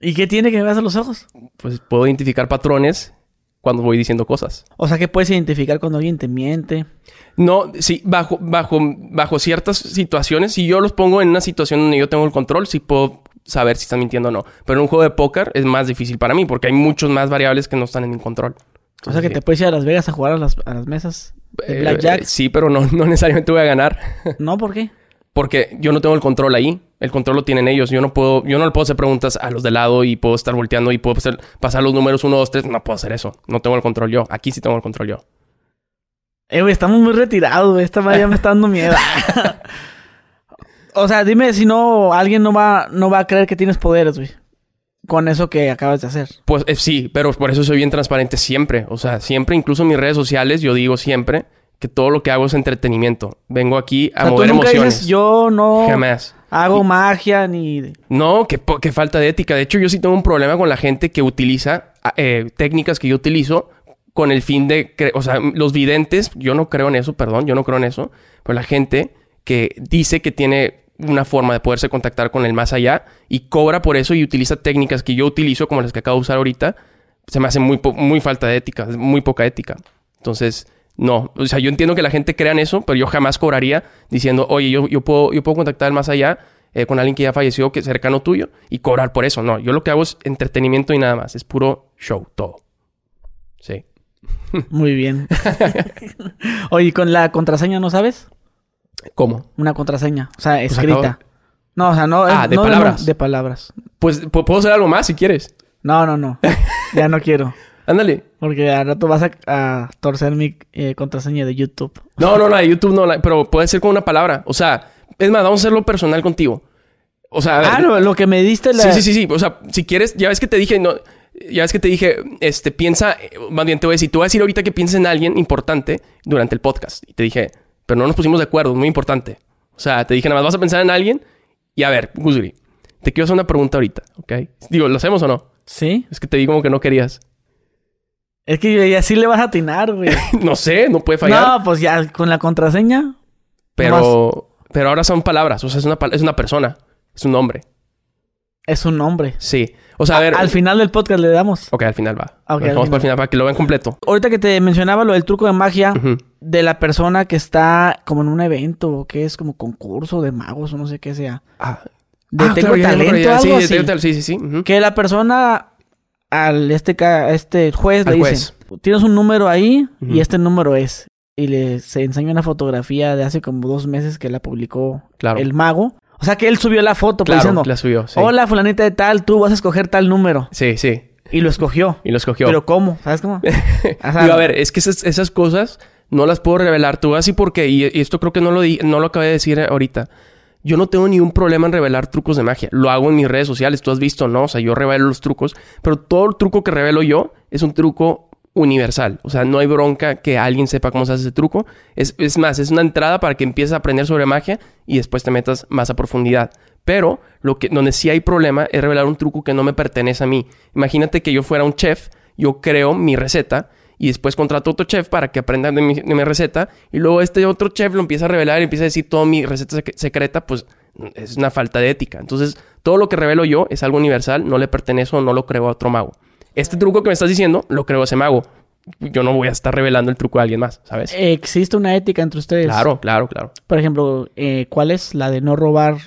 ¿Y qué tiene que me veas a los ojos? Pues puedo identificar patrones cuando voy diciendo cosas. O sea, que puedes identificar cuando alguien te miente. No, sí, bajo, bajo, bajo ciertas situaciones, si yo los pongo en una situación donde yo tengo el control, sí puedo saber si están mintiendo o no. Pero en un juego de póker es más difícil para mí porque hay muchos más variables que no están en mi control. O sea, que te puedes ir a Las Vegas a jugar a las, a las mesas de Eh, Blackjack. sí, pero no, no necesariamente voy a ganar. No, ¿por qué? Porque yo no tengo el control ahí. El control lo tienen ellos. Yo no puedo, yo no le puedo hacer preguntas a los de lado y puedo estar volteando y puedo pasar los números 1, 2, 3. No puedo hacer eso. No tengo el control yo. Aquí sí tengo el control yo. Eh, güey, estamos muy retirados, güey. Esta madre ya me está dando miedo. o sea, dime si no, alguien no va, no va a creer que tienes poderes, güey. Con eso que acabas de hacer. Pues eh, sí, pero por eso soy bien transparente siempre. O sea, siempre, incluso en mis redes sociales, yo digo siempre que todo lo que hago es entretenimiento. Vengo aquí a O sea, tú mover nunca emociones. dices, yo no Jamás. hago magia ni... No, que, que falta de ética. De hecho, yo sí tengo un problema con la gente que utiliza eh, técnicas que yo utilizo con el fin de... O sea, los videntes, yo no creo en eso, perdón, yo no creo en eso. Pero la gente que dice que tiene una forma de poderse contactar con el más allá y cobra por eso y utiliza técnicas que yo utilizo como las que acabo de usar ahorita, se me hace muy, muy falta de ética, muy poca ética. Entonces, no. O sea, yo entiendo que la gente crea en eso, pero yo jamás cobraría diciendo, oye, yo, yo, puedo, yo puedo contactar al más allá eh, con alguien que ya falleció, que es cercano tuyo, y cobrar por eso. No, yo lo que hago es entretenimiento y nada más. Es puro show, todo. Sí. Muy bien. Oye, ¿y con la contraseña no sabes? ¿Cómo? Una contraseña. O sea, Pues escrita. No, o sea, no... Ah, es- de no palabras. De palabras. Pues pu- puedo hacer algo más si quieres. No, no, no. ya no quiero. Ándale. Porque al rato vas a, a torcer mi eh, contraseña de YouTube. No, no, la de YouTube no, la- pero puede ser con una palabra. O sea, es más, vamos a hacerlo personal contigo. O sea, Ah, lo, lo que me diste la... Sí, sí, sí, sí. O sea, si quieres, ya ves que te dije, no, ya ves que te dije, este, piensa, eh, más bien te voy a decir, te voy a decir ahorita que pienses en alguien importante durante el podcast. Y te dije, pero no nos pusimos de acuerdo, es muy importante. O sea, te dije, nada más vas a pensar en alguien y a ver, Gusgri, te quiero hacer una pregunta ahorita, ¿ok? Digo, ¿lo hacemos o no? ¿Sí? Es que te vi como que no querías. Es que así le vas a atinar, güey. no sé, no puede fallar. No, pues ya con la contraseña. pero, pero ahora son palabras, o sea, es una, es una persona, es un nombre. Es un nombre. Sí. O sea, a ver. Al final del podcast le damos. Ok, al final va. Ok, Lo al dejamos final. para el final para que lo vean completo. Ahorita que te mencionaba lo del truco de magia de la persona que está como en un evento o que es como concurso de magos o no sé qué sea. Ah, De Ah, tengo claro, talento ya. algo sí, de así. tengo sí, sí, sí. Que la persona al este ca- este juez Al le juez. dice, tienes un número ahí y este número es. Y le se enseña una fotografía de hace como dos meses que la publicó Claro. el mago. O sea que él subió la foto pues, Claro, diciendo, la subió. Sí. hola fulanita de tal, tú vas a escoger tal número. Sí, sí. Y lo escogió. Y lo escogió. Pero ¿cómo? ¿Sabes cómo? O sea, Digo, a ver, es que esas, esas cosas no las puedo revelar. Tú así porque, y, y esto creo que no lo, di- no lo acabé de decir ahorita. Yo no tengo ningún problema en revelar trucos de magia. Lo hago en mis redes sociales. Tú has visto, ¿no? O sea, yo revelo los trucos. Pero todo el truco que revelo yo es un truco universal. O sea, no hay bronca que alguien sepa cómo se hace ese truco. Es, es más, es una entrada para que empieces a aprender sobre magia y después te metas más a profundidad. Pero lo que, donde sí hay problema es revelar un truco que no me pertenece a mí. Imagínate que yo fuera un chef, yo creo mi receta y después contrato a otro chef para que aprenda de mi, receta y luego este otro chef lo empieza a revelar y empieza a decir toda mi receta sec- secreta, pues es una falta de ética. Entonces, todo lo que revelo yo es algo universal, no le pertenece o no lo creo a otro mago. Este truco que me estás diciendo, lo creo ese mago. Yo no voy a estar revelando el truco a alguien más, ¿sabes? existe una ética entre ustedes. Claro, claro, claro. Por ejemplo, eh, ¿cuál es? La de no robar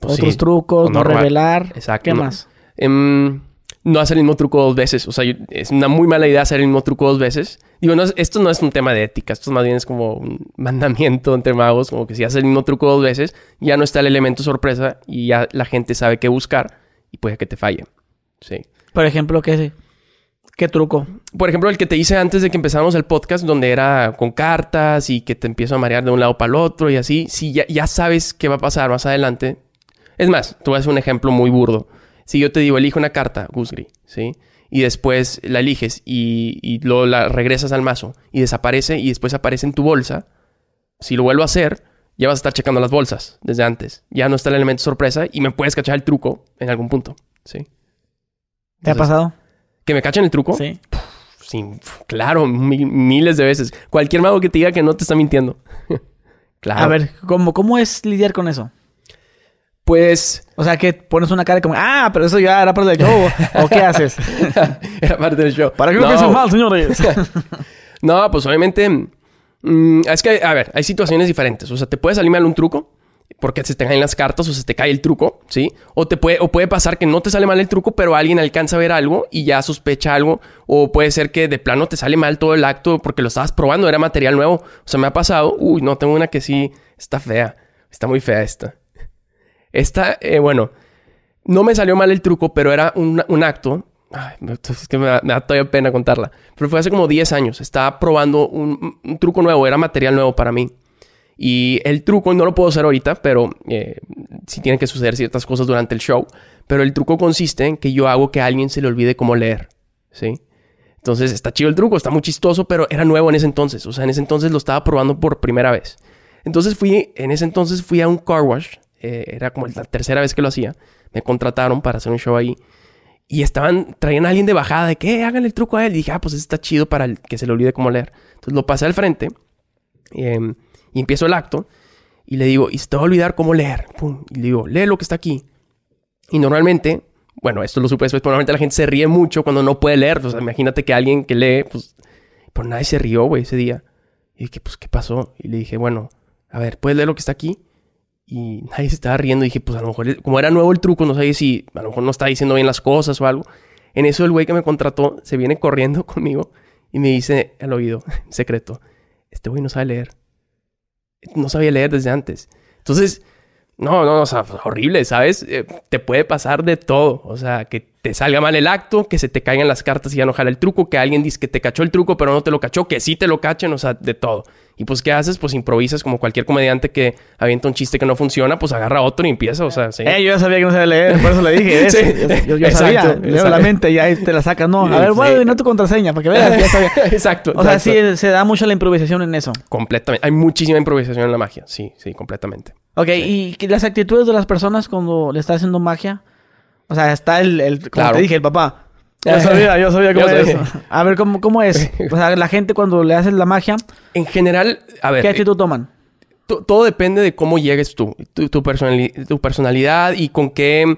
Pues otros sí, trucos, no, revelar. Exacto, ¿Qué no. más? Em, no hacer el mismo truco dos veces. O sea, yo- es una muy mala idea hacer el mismo truco dos veces. Digo, no es- esto no es un tema de ética. Esto más bien es como un mandamiento entre magos. Como que si haces el mismo truco dos veces, ya no está el elemento sorpresa y ya la gente sabe qué buscar y puede que te falle. Sí. Por ejemplo, ¿qué, qué truco? Por ejemplo, el que te hice antes de que empezáramos el podcast, donde era con cartas y que te empiezo a marear de un lado para el otro y así. Si ya, ya sabes qué va a pasar más adelante. Es más, te voy a un ejemplo muy burdo. Si yo te digo, elige una carta, Gusgri, ¿sí? y después la eliges y, y luego la regresas al mazo y desaparece y después aparece en tu bolsa, si lo vuelvo a hacer, ya vas a estar checando las bolsas desde antes. Ya no está el elemento sorpresa y me puedes cachar el truco en algún punto. Sí. ¿Te ha pasado? ¿Que me cachen el truco? Sí. Sí, claro, mi- miles de veces. Cualquier mago que te diga que no te está mintiendo. claro. A ver, ¿cómo, ¿cómo es lidiar con eso? Pues O sea, que pones una cara como, ah, pero eso ya era parte del show. ¿O qué haces? era parte del show. Para que no, piensen mal, señores. No, pues obviamente. mm, es que, a ver, hay situaciones diferentes. O sea, te puede salir mal un truco porque se te caen las cartas o se te cae el truco, ¿sí? O te puede, o puede pasar que no te sale mal el truco, pero alguien alcanza a ver algo y ya sospecha algo. O puede ser que de plano te sale mal todo el acto porque lo estabas probando, era material nuevo. O sea, me ha pasado. Uy, no, tengo una que sí está fea. Está muy fea esta. Esta, eh, bueno, no me salió mal el truco, pero era un, un acto. Es que me da, me da todavía pena contarla. Pero fue hace como 10 años. Estaba probando un, un truco nuevo, era material nuevo para mí. Y el truco, no lo puedo hacer ahorita, pero eh, sí tienen que suceder ciertas cosas durante el show. Pero el truco consiste en que yo hago que alguien se le olvide cómo leer. ¿Sí? Entonces está chido el truco, está muy chistoso, pero era nuevo en ese entonces. O sea, en ese entonces lo estaba probando por primera vez. Entonces fui, en ese entonces fui a un car wash. eh, era como la tercera vez que lo hacía. Me contrataron para hacer un show ahí. Y estaban, traían a alguien de bajada de que háganle el truco a él. Y dije, ah, pues está chido para que se le olvide cómo leer. Entonces lo pasé al frente. em, y empiezo el acto. Y le digo, y se te va a olvidar cómo leer. Pum, y le digo, lee lo que está aquí. Y normalmente, bueno, esto lo supe después, pero normalmente la gente se ríe mucho cuando no puede leer. O sea, imagínate que alguien que lee, pues, pero nadie se rió, güey, ese día. Y dije, pues, ¿qué pasó? Y le dije, bueno, a ver, ¿puedes leer lo que está aquí? Y nadie se estaba riendo. Y dije, pues, a lo mejor, como era nuevo el truco, no sabía si a lo mejor no está diciendo bien las cosas o algo. En eso el güey que me contrató se viene corriendo conmigo y me dice al oído, en secreto, este güey no sabe leer. No sabía leer desde antes. Entonces, no, no, o sea, horrible, ¿sabes? Eh, te puede pasar de todo. O sea, que te salga mal el acto, que se te caigan las cartas y ya no jala el truco, que alguien dice que te cachó el truco pero no te lo cachó, que sí te lo cachen, o sea, de todo. Y pues, ¿qué haces? Pues improvisas como cualquier comediante que avienta un chiste que no funciona, pues agarra otro y empieza, o sea, sí. Eh, yo ya sabía que no sabía leer, por eso le dije. Sí. Yo, yo- yo Exacto, sabía. Leo exacto. la mente y ahí te la sacas. No, a ver, voy a adivinar tu contraseña para que veas. Ya sabía. exacto. O sea, sí, se da mucho la improvisación en eso. Completamente. Hay muchísima improvisación en la magia. Sí, sí, completamente. Ok, ¿y las actitudes de las personas cuando le estás haciendo magia? O sea, está el, el como Claro. te dije, el papá. Yo sabía, yo sabía cómo Yo era eso. A ver, ¿cómo, ¿cómo es? O sea, la gente cuando le haces la magia, En general, a ver, ¿qué actitud toman? to- todo depende de cómo llegues tú, tu, tu, personali- tu personalidad y con qué...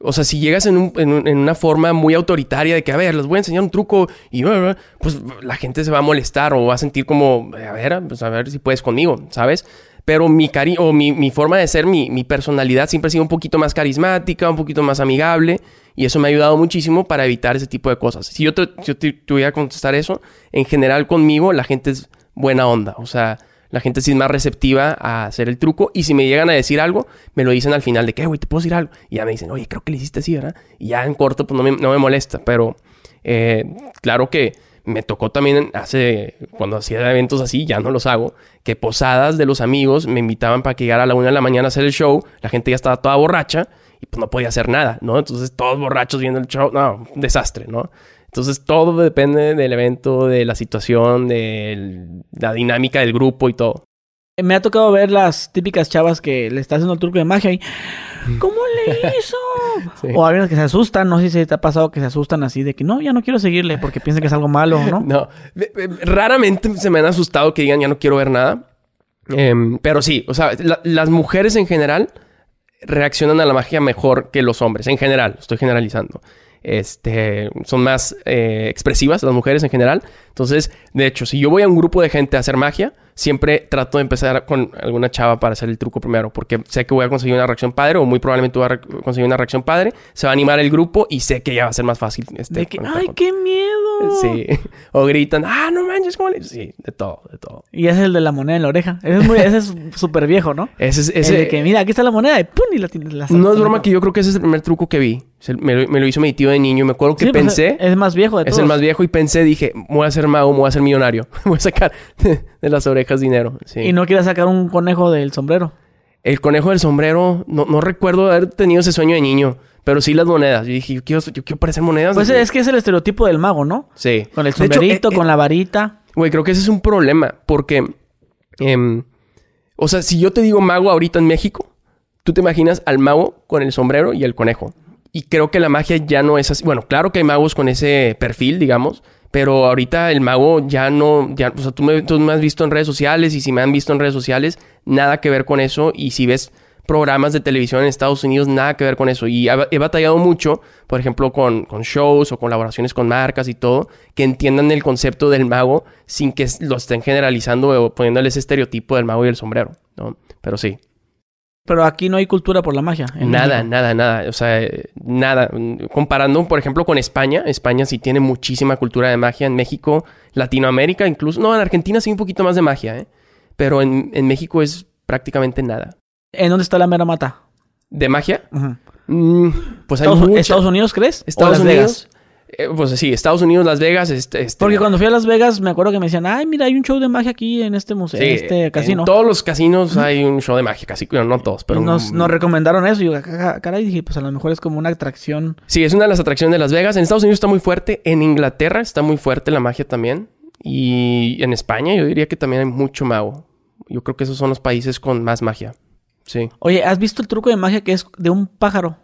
O sea, si llegas en, un- en un- en una forma muy autoritaria de que, a ver, les voy a enseñar un truco y pues la gente se va a molestar o va a sentir como, a ver, pues a ver si puedes conmigo, ¿sabes? Pero mi cari o mi, mi forma de ser, mi, mi personalidad siempre ha sido un poquito más carismática, un poquito más amigable y eso me ha ayudado muchísimo para evitar ese tipo de cosas. Si yo te, yo te tuviera que contestar eso, en general conmigo la gente es buena onda, o sea, la gente sí es más receptiva a hacer el truco. Y si me llegan a decir algo, me lo dicen al final de que, güey, te puedo decir algo. Y ya me dicen, oye, creo que le hiciste así, ¿verdad? Y ya en corto, pues no me, no me molesta. Pero eh, claro que me tocó también hace, cuando hacía eventos así, ya no los hago, que posadas de los amigos me invitaban para que llegara a la una de la mañana a hacer el show. La gente ya estaba toda borracha y pues no podía hacer nada, ¿no? Entonces todos borrachos viendo el show, no, un desastre, ¿no? Entonces todo depende del evento, de la situación, de la dinámica del grupo y todo. Me ha tocado ver las típicas chavas que le estás haciendo el truco de magia y ¿cómo le hizo? Sí. O hay unas que se asustan, no sé si te ha pasado que se asustan así de que no, ya no quiero seguirle porque piensan que es algo malo, ¿no? No, raramente se me han asustado que digan ya no quiero ver nada. Em, pero sí, o sea, la- las mujeres en general reaccionan a la magia mejor que los hombres. En general, estoy generalizando. Este, son más eh, expresivas las mujeres en general. Entonces, de hecho, si yo voy a un grupo de gente a hacer magia, siempre trato de empezar con alguna chava para hacer el truco primero, porque sé que voy a conseguir una reacción padre o muy probablemente voy a conseguir una reacción padre. Se va a animar el grupo y sé que ya va a ser más fácil. Este, De que, ¡ay, qué miedo! Sí. O gritan, ah, no manches, ¿cómo le-?" Sí, de todo, de todo. Y ese es el de la moneda en la oreja. Ese es muy, ese es súper viejo, ¿no? Ese es, El ese, de que, mira, aquí está la moneda y ¡pum! Y la tienes. La no es broma que yo creo que ese es el primer truco que vi. Me lo, me lo hizo mi tío de niño. Me acuerdo que Sí, pues, pensé, es más viejo de es todos. el más viejo, y pensé, dije, voy a ser mago, voy a ser millonario. voy a sacar de, de las orejas dinero. Sí. Y no quieras sacar un conejo del sombrero. El conejo del sombrero, no, no recuerdo haber tenido ese sueño de niño. Pero sí las monedas. Yo dije, yo quiero, yo quiero parecer monedas. Pues es que es el estereotipo del mago, ¿no? Sí. Con el hecho, sombrerito, eh, con la varita. Güey, creo que ese es un problema. Porque... em, o sea, si yo te digo mago ahorita en México, tú te imaginas al mago con el sombrero y el conejo. Y creo que la magia ya no es así. Bueno, claro que hay magos con ese perfil, digamos. Pero ahorita el mago ya no... Ya, o sea, tú me, tú me has visto en redes sociales y si me han visto en redes sociales, nada que ver con eso. Y si ves programas de televisión en Estados Unidos, nada que ver con eso. Y he, batallado mucho, por ejemplo, con, con shows o colaboraciones con marcas y todo, que entiendan el concepto del mago sin que lo estén generalizando o poniéndole ese estereotipo del mago y el sombrero, ¿no? Pero sí. Pero aquí no hay cultura por la magia. Nada, México. nada, nada. O sea, eh, nada. Comparando, por ejemplo, con España. España sí tiene muchísima cultura de magia. En México, Latinoamérica incluso. No, en Argentina sí un poquito más de magia, ¿eh? Pero en, en México es prácticamente nada. ¿En dónde está la mera mata? ¿De magia? Mm, pues hay ¿Estados, mucha- Estados Unidos crees? ¿O Estados Unidos. Vegas? Eh, pues sí, Estados Unidos, Las Vegas. Este, este- Porque cuando fui a Las Vegas me acuerdo que me decían, ay, mira, hay un show de magia aquí en este museo, Sí, en este casino. En todos los casinos hay un show de magia, casi. Bueno, no todos, pero. Nos, nos recomendaron eso. Y yo, "Ah, caray, dije, pues a lo mejor es como una atracción. Sí, es una de las atracciones de Las Vegas. En Estados Unidos está muy fuerte. En Inglaterra está muy fuerte la magia también. Y en España yo diría que también hay mucho mago. Yo creo que esos son los países con más magia. Sí. Oye, ¿has visto el truco de magia que es de un pájaro?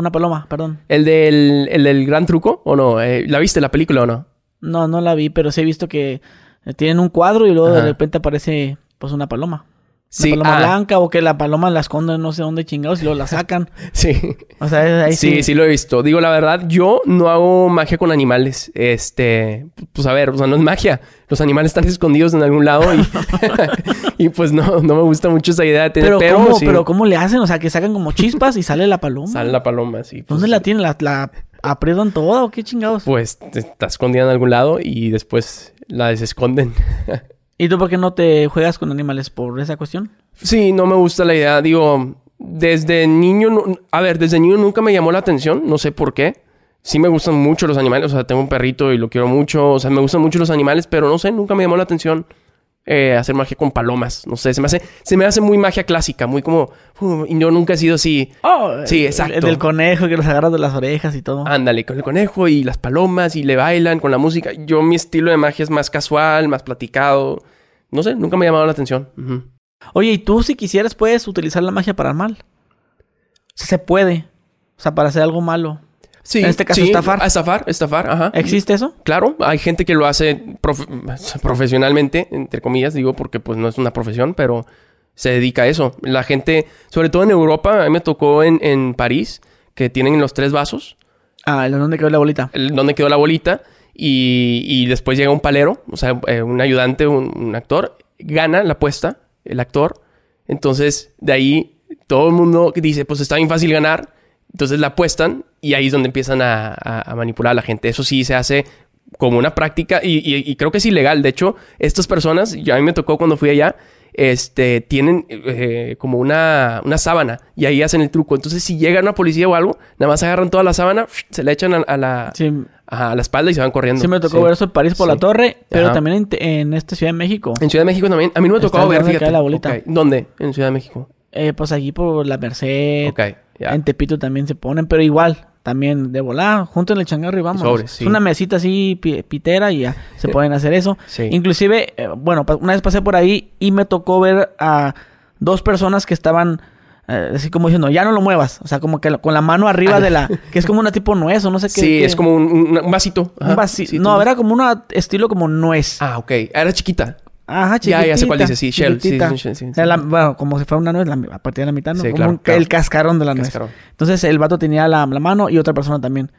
Una paloma, perdón. ¿El del, el del gran truco o no? Eh, ¿La viste la película o no? No, no la vi, pero sí he visto que eh, tienen un cuadro y luego de repente aparece pues una paloma. Sí, paloma ah. blanca o que la paloma la esconden no sé dónde chingados y luego la sacan. Sí. O sea, ahí Sí, sí lo he visto. Digo, la verdad, yo no hago magia con animales. Este, pues a ver, o sea, no es magia. Los animales están escondidos en algún lado y, y pues no, no me gusta mucho esa idea de tener Pero, pero, ¿cómo, sí, pero ¿cómo le hacen? O sea, que sacan como chispas y sale la paloma. sale la paloma, sí. pues, ¿Dónde la tienen? ¿La, la aprietan toda o qué chingados? Pues te- está escondida en algún lado y después la desesconden. ¿Y tú por qué no te juegas con animales por esa cuestión? Sí, no me gusta la idea. Digo, desde niño, no- a ver, desde niño nunca me llamó la atención, no sé por qué. Sí me gustan mucho los animales, o sea, tengo un perrito y lo quiero mucho, o sea, me gustan mucho los animales, pero no sé, nunca me llamó la atención eh, hacer magia con palomas. No sé, se me hace, se me hace muy magia clásica, muy como, uh, y yo nunca he sido así. Oh, Sí, exacto. El del conejo que los agarras de las orejas y todo. Ándale, con el conejo y las palomas y le bailan con la música. Yo mi estilo de magia es más casual, más platicado. No sé, nunca me ha llamado la atención. Oye, ¿y tú si quisieras puedes utilizar la magia para el mal? O sea, se puede. O sea, para hacer algo malo. Sí, En este caso, sí, estafar. Estafar, estafar, ajá. ¿Existe eso? Claro, hay gente que lo hace profe- profesionalmente, entre comillas, digo, porque pues no es una profesión, pero se dedica a eso. La gente, sobre todo en Europa, a mí me tocó en, en París, que tienen los tres vasos, Ah, ¿el dónde quedó la bolita? el- donde quedó la bolita, y, y después llega un palero, o sea, eh, un ayudante, un, un actor, gana la apuesta, el actor. Entonces, de ahí todo el mundo dice, pues está bien fácil ganar. Entonces la apuestan y ahí es donde empiezan a, a- a manipular a la gente. Eso sí se hace como una práctica y, y- y creo que es ilegal. De hecho, estas personas, yo a mí me tocó cuando fui allá, este, tienen eh, como una, una sábana y ahí hacen el truco. Entonces, si llega una policía o algo, nada más agarran toda la sábana, se la echan a, a la, Sí, a la espalda y se van corriendo. sí me tocó Sí. ver eso en París por Sí. la torre, pero Ajá. también en, en esta Ciudad de México. En Ciudad de México también. A mí no me tocado ver, fíjate. la bolita. ¿Dónde? En Ciudad de México. Eh, pues allí por la Merced. En Tepito también se ponen, pero igual, también de volar, junten el changarro y vamos. Sobres, sí. Es una mesita así pi- pitera y ya se pueden hacer eso. Sí. Inclusive, eh, bueno, una vez pasé por ahí y me tocó ver a dos personas que estaban eh, así como diciendo, ya no lo muevas. O sea, como que con la mano arriba de la... que es como una tipo nuez o no sé qué. Sí, qué- es como un, vasito. Un Ajá. vasi- Sí, no, era como una estilo como nuez. Ah, ok. Era chiquita. Ajá, Ya, chiquitita. ya sé cuál dice, sí, shell, sí, sí, sí, la- bueno, como si fuera una nuez, la, a partir de la mitad, ¿no? Como claro, un- claro. el cascarón de la nuez. Cascarón. Entonces el vato tenía la, la mano y otra persona también.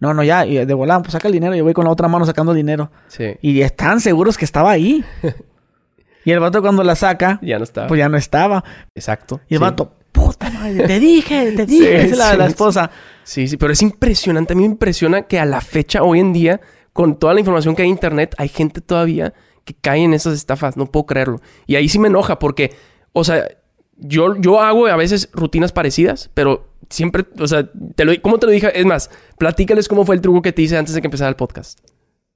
No, no, ya, y de volada, pues saca el dinero. Yo voy con la otra mano sacando el dinero. Sí. Y están seguros que estaba ahí. y el vato cuando la saca, Ya no estaba. pues ya no estaba. Exacto. Y el vato, puta madre, te dije, te dije. Es la, la esposa. Sí, sí, pero es impresionante. A mí me impresiona que a la fecha, hoy en día, con toda la información que hay en internet, hay gente todavía que cae en esas estafas. No puedo creerlo. Y ahí sí me enoja porque, o sea, yo, yo hago a veces rutinas parecidas, pero siempre, o sea, te lo, ¿cómo te lo dije? Es más, platícales cómo fue el truco que te hice antes de que empezara el podcast.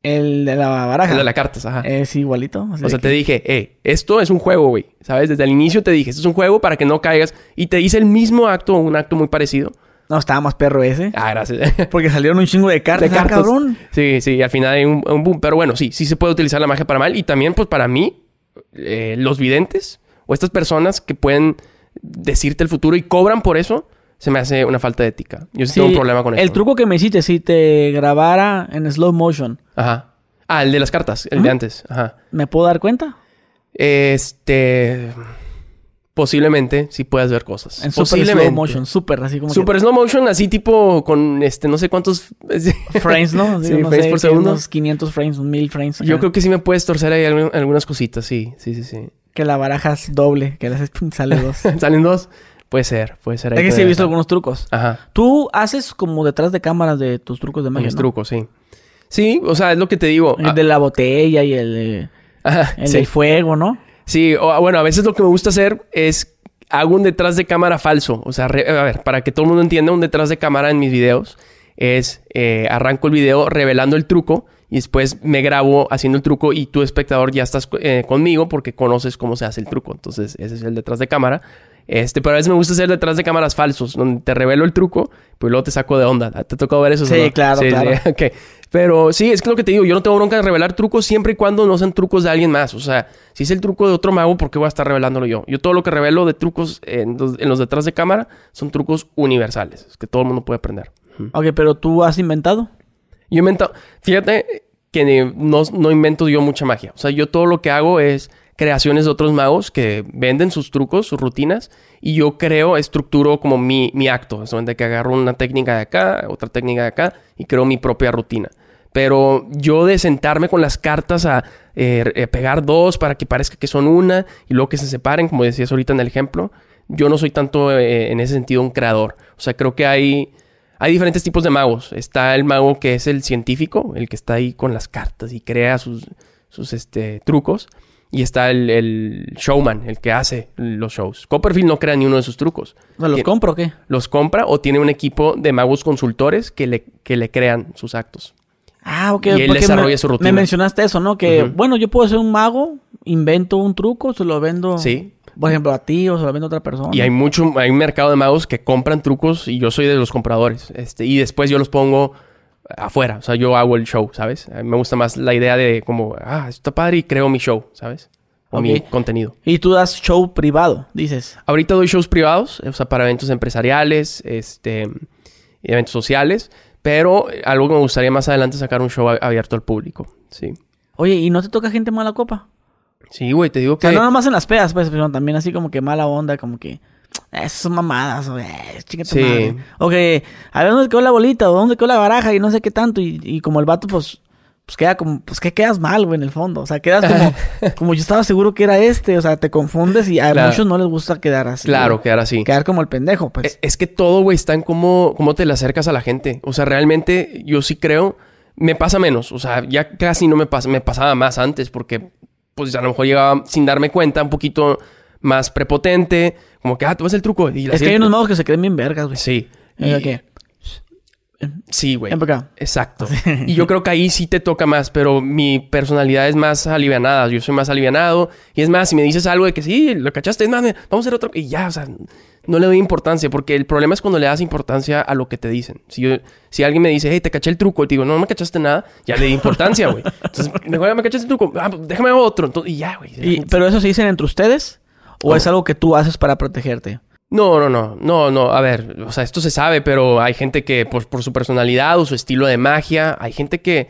El de la baraja. El de las cartas, ajá. Es igualito. O sea, te dije, eh, esto es un juego, güey. ¿Sabes? Desde el inicio te dije, esto es un juego para que no caigas. Y te hice el mismo acto, un acto muy parecido. No, estaba más perro ese. Ah, gracias. Porque salieron un chingo de cartas, De ah, cartas. cabrón. Sí, sí, al final hay un, un boom. Pero bueno, sí, sí se puede utilizar la magia para mal. Y también, pues para mí, eh, los videntes o estas personas que pueden decirte el futuro y cobran por eso, se me hace una falta de ética. Yo sí, tengo un problema con eso. El truco que me hiciste, si te grabara en slow motion, Ajá. Ah, el de las cartas, el de antes. Ajá. ¿me puedo dar cuenta? Este. Posiblemente sí puedas ver cosas. En super slow motion, super, así como Super slow motion, así tipo con este, no sé cuántos. frames, ¿no? Así, Sí, no frames sé, por segundo. Unos 500 frames, un 1000 frames. Yo creo que sí me puedes torcer ahí algu- algunas cositas, sí, sí, sí, sí. Que la barajas doble, que le haces sale dos. ¿Salen dos? Puede ser, puede ser. es ahí que sí he visto algunos trucos. Ajá. Tú haces como detrás de cámaras de tus trucos de magia, Mis ¿no? trucos, sí. Sí, o sea, es lo que te digo. El de la botella y el, Ah, ajá, el sí. del fuego, ¿no? Sí, o, bueno, a veces lo que me gusta hacer es hago un detrás de cámara falso. O sea, re- a ver, para que todo el mundo entienda, un detrás de cámara en mis videos es eh, arranco el video revelando el truco y después me grabo haciendo el truco y tú, espectador, ya estás eh, conmigo porque conoces cómo se hace el truco. Entonces, ese es el detrás de cámara. Este, pero a veces me gusta hacer detrás de cámaras falsos, donde te revelo el truco, pues luego te saco de onda. ¿Te ha tocado ver eso? Sí, claro, claro. ok. Pero sí, es que lo que te digo, yo no tengo bronca de revelar trucos siempre y cuando no sean trucos de alguien más. O sea, si es el truco de otro mago, ¿por qué voy a estar revelándolo yo? Yo todo lo que revelo de trucos en los, en los detrás de cámara son trucos universales, es que todo el mundo puede aprender. Ok, pero tú has inventado. Yo invento, fíjate que no, no invento yo mucha magia. O sea, yo todo lo que hago es creaciones de otros magos que venden sus trucos, sus rutinas, y yo creo, estructuro como mi, mi acto. Es donde que agarro una técnica de acá, otra técnica de acá, y creo mi propia rutina. Pero yo de sentarme con las cartas a eh, eh, pegar dos para que parezca que son una y luego que se separen, como decías ahorita en el ejemplo, yo no soy tanto eh, en ese sentido un creador. O sea, creo que hay, hay diferentes tipos de magos. Está el mago que es el científico, el que está ahí con las cartas y crea sus, sus este, trucos. Y está el, el showman, el que hace los shows. Copperfield no crea ni uno de sus trucos. ¿No los compro o qué? Los compra o tiene un equipo de magos consultores que le, que le crean sus actos. Ah, ok. Y él desarrolla me, su rutina. Me mencionaste eso, ¿no? Que, bueno, yo puedo ser un mago, invento un truco, se lo vendo, Sí. por ejemplo, a ti o se lo vendo a otra persona. Y hay mucho, hay un mercado de magos que compran trucos y yo soy de los compradores. Este, y después yo los pongo afuera. O sea, yo hago el show, ¿sabes? A mí me gusta más la idea de como, ah, esto está padre y creo mi show, ¿sabes? O mi contenido. Y tú das show privado, dices. Ahorita doy shows privados, o sea, para eventos empresariales, este, eventos sociales. Pero algo que me gustaría más adelante es sacar un show abierto al público. Sí. Oye, ¿y no te toca gente mala copa? Sí, güey, te digo O sea, que... no nada más en las pedas, pues, sino también así como que mala onda, como que... Esas son mamadas, o eh, chica tu Sí. madre. O que, a ver dónde quedó la bolita, o dónde quedó la baraja, y no sé qué tanto. Y, y como el vato, pues, pues queda como, pues que quedas mal, güey, en el fondo. O sea, quedas como, como yo estaba seguro que era este. O sea, te confundes y a Claro. muchos no les gusta quedar así. Claro, güey. quedar así. Quedar como el pendejo, pues. Es- Es que todo, güey, está en cómo, cómo te le acercas a la gente. O sea, realmente yo sí creo, me pasa menos. O sea, ya casi no me pasa, me pasaba más antes porque, pues a lo mejor llegaba sin darme cuenta, un poquito más prepotente, como que, ah, tú ves el truco. Y la es que hay unos magos que se creen bien vergas, güey. Sí. Y, Y- ¿qué? Sí, güey. Exacto. Y yo creo que ahí sí te toca más, pero mi personalidad es más alivianada. Yo soy más alivianado. Y es más, si me dices algo de que sí, lo cachaste, es más, vamos a hacer otro. Y ya, o sea, no le doy importancia, porque el problema es cuando le das importancia a lo que te dicen. Si, yo, si alguien me dice, hey, te caché el truco, y te digo, no, no me cachaste nada, ya le di importancia, güey. Entonces, mejor ya me cachaste el truco, ah, pues déjame otro. Entonces, y ya, güey. ¿Pero eso se dicen entre ustedes? ¿O ¿Cómo? es algo que tú haces para protegerte? No, no, no, no, no. A ver, o sea, esto se sabe, pero hay gente que, pues, por su personalidad o su estilo de magia, hay gente que,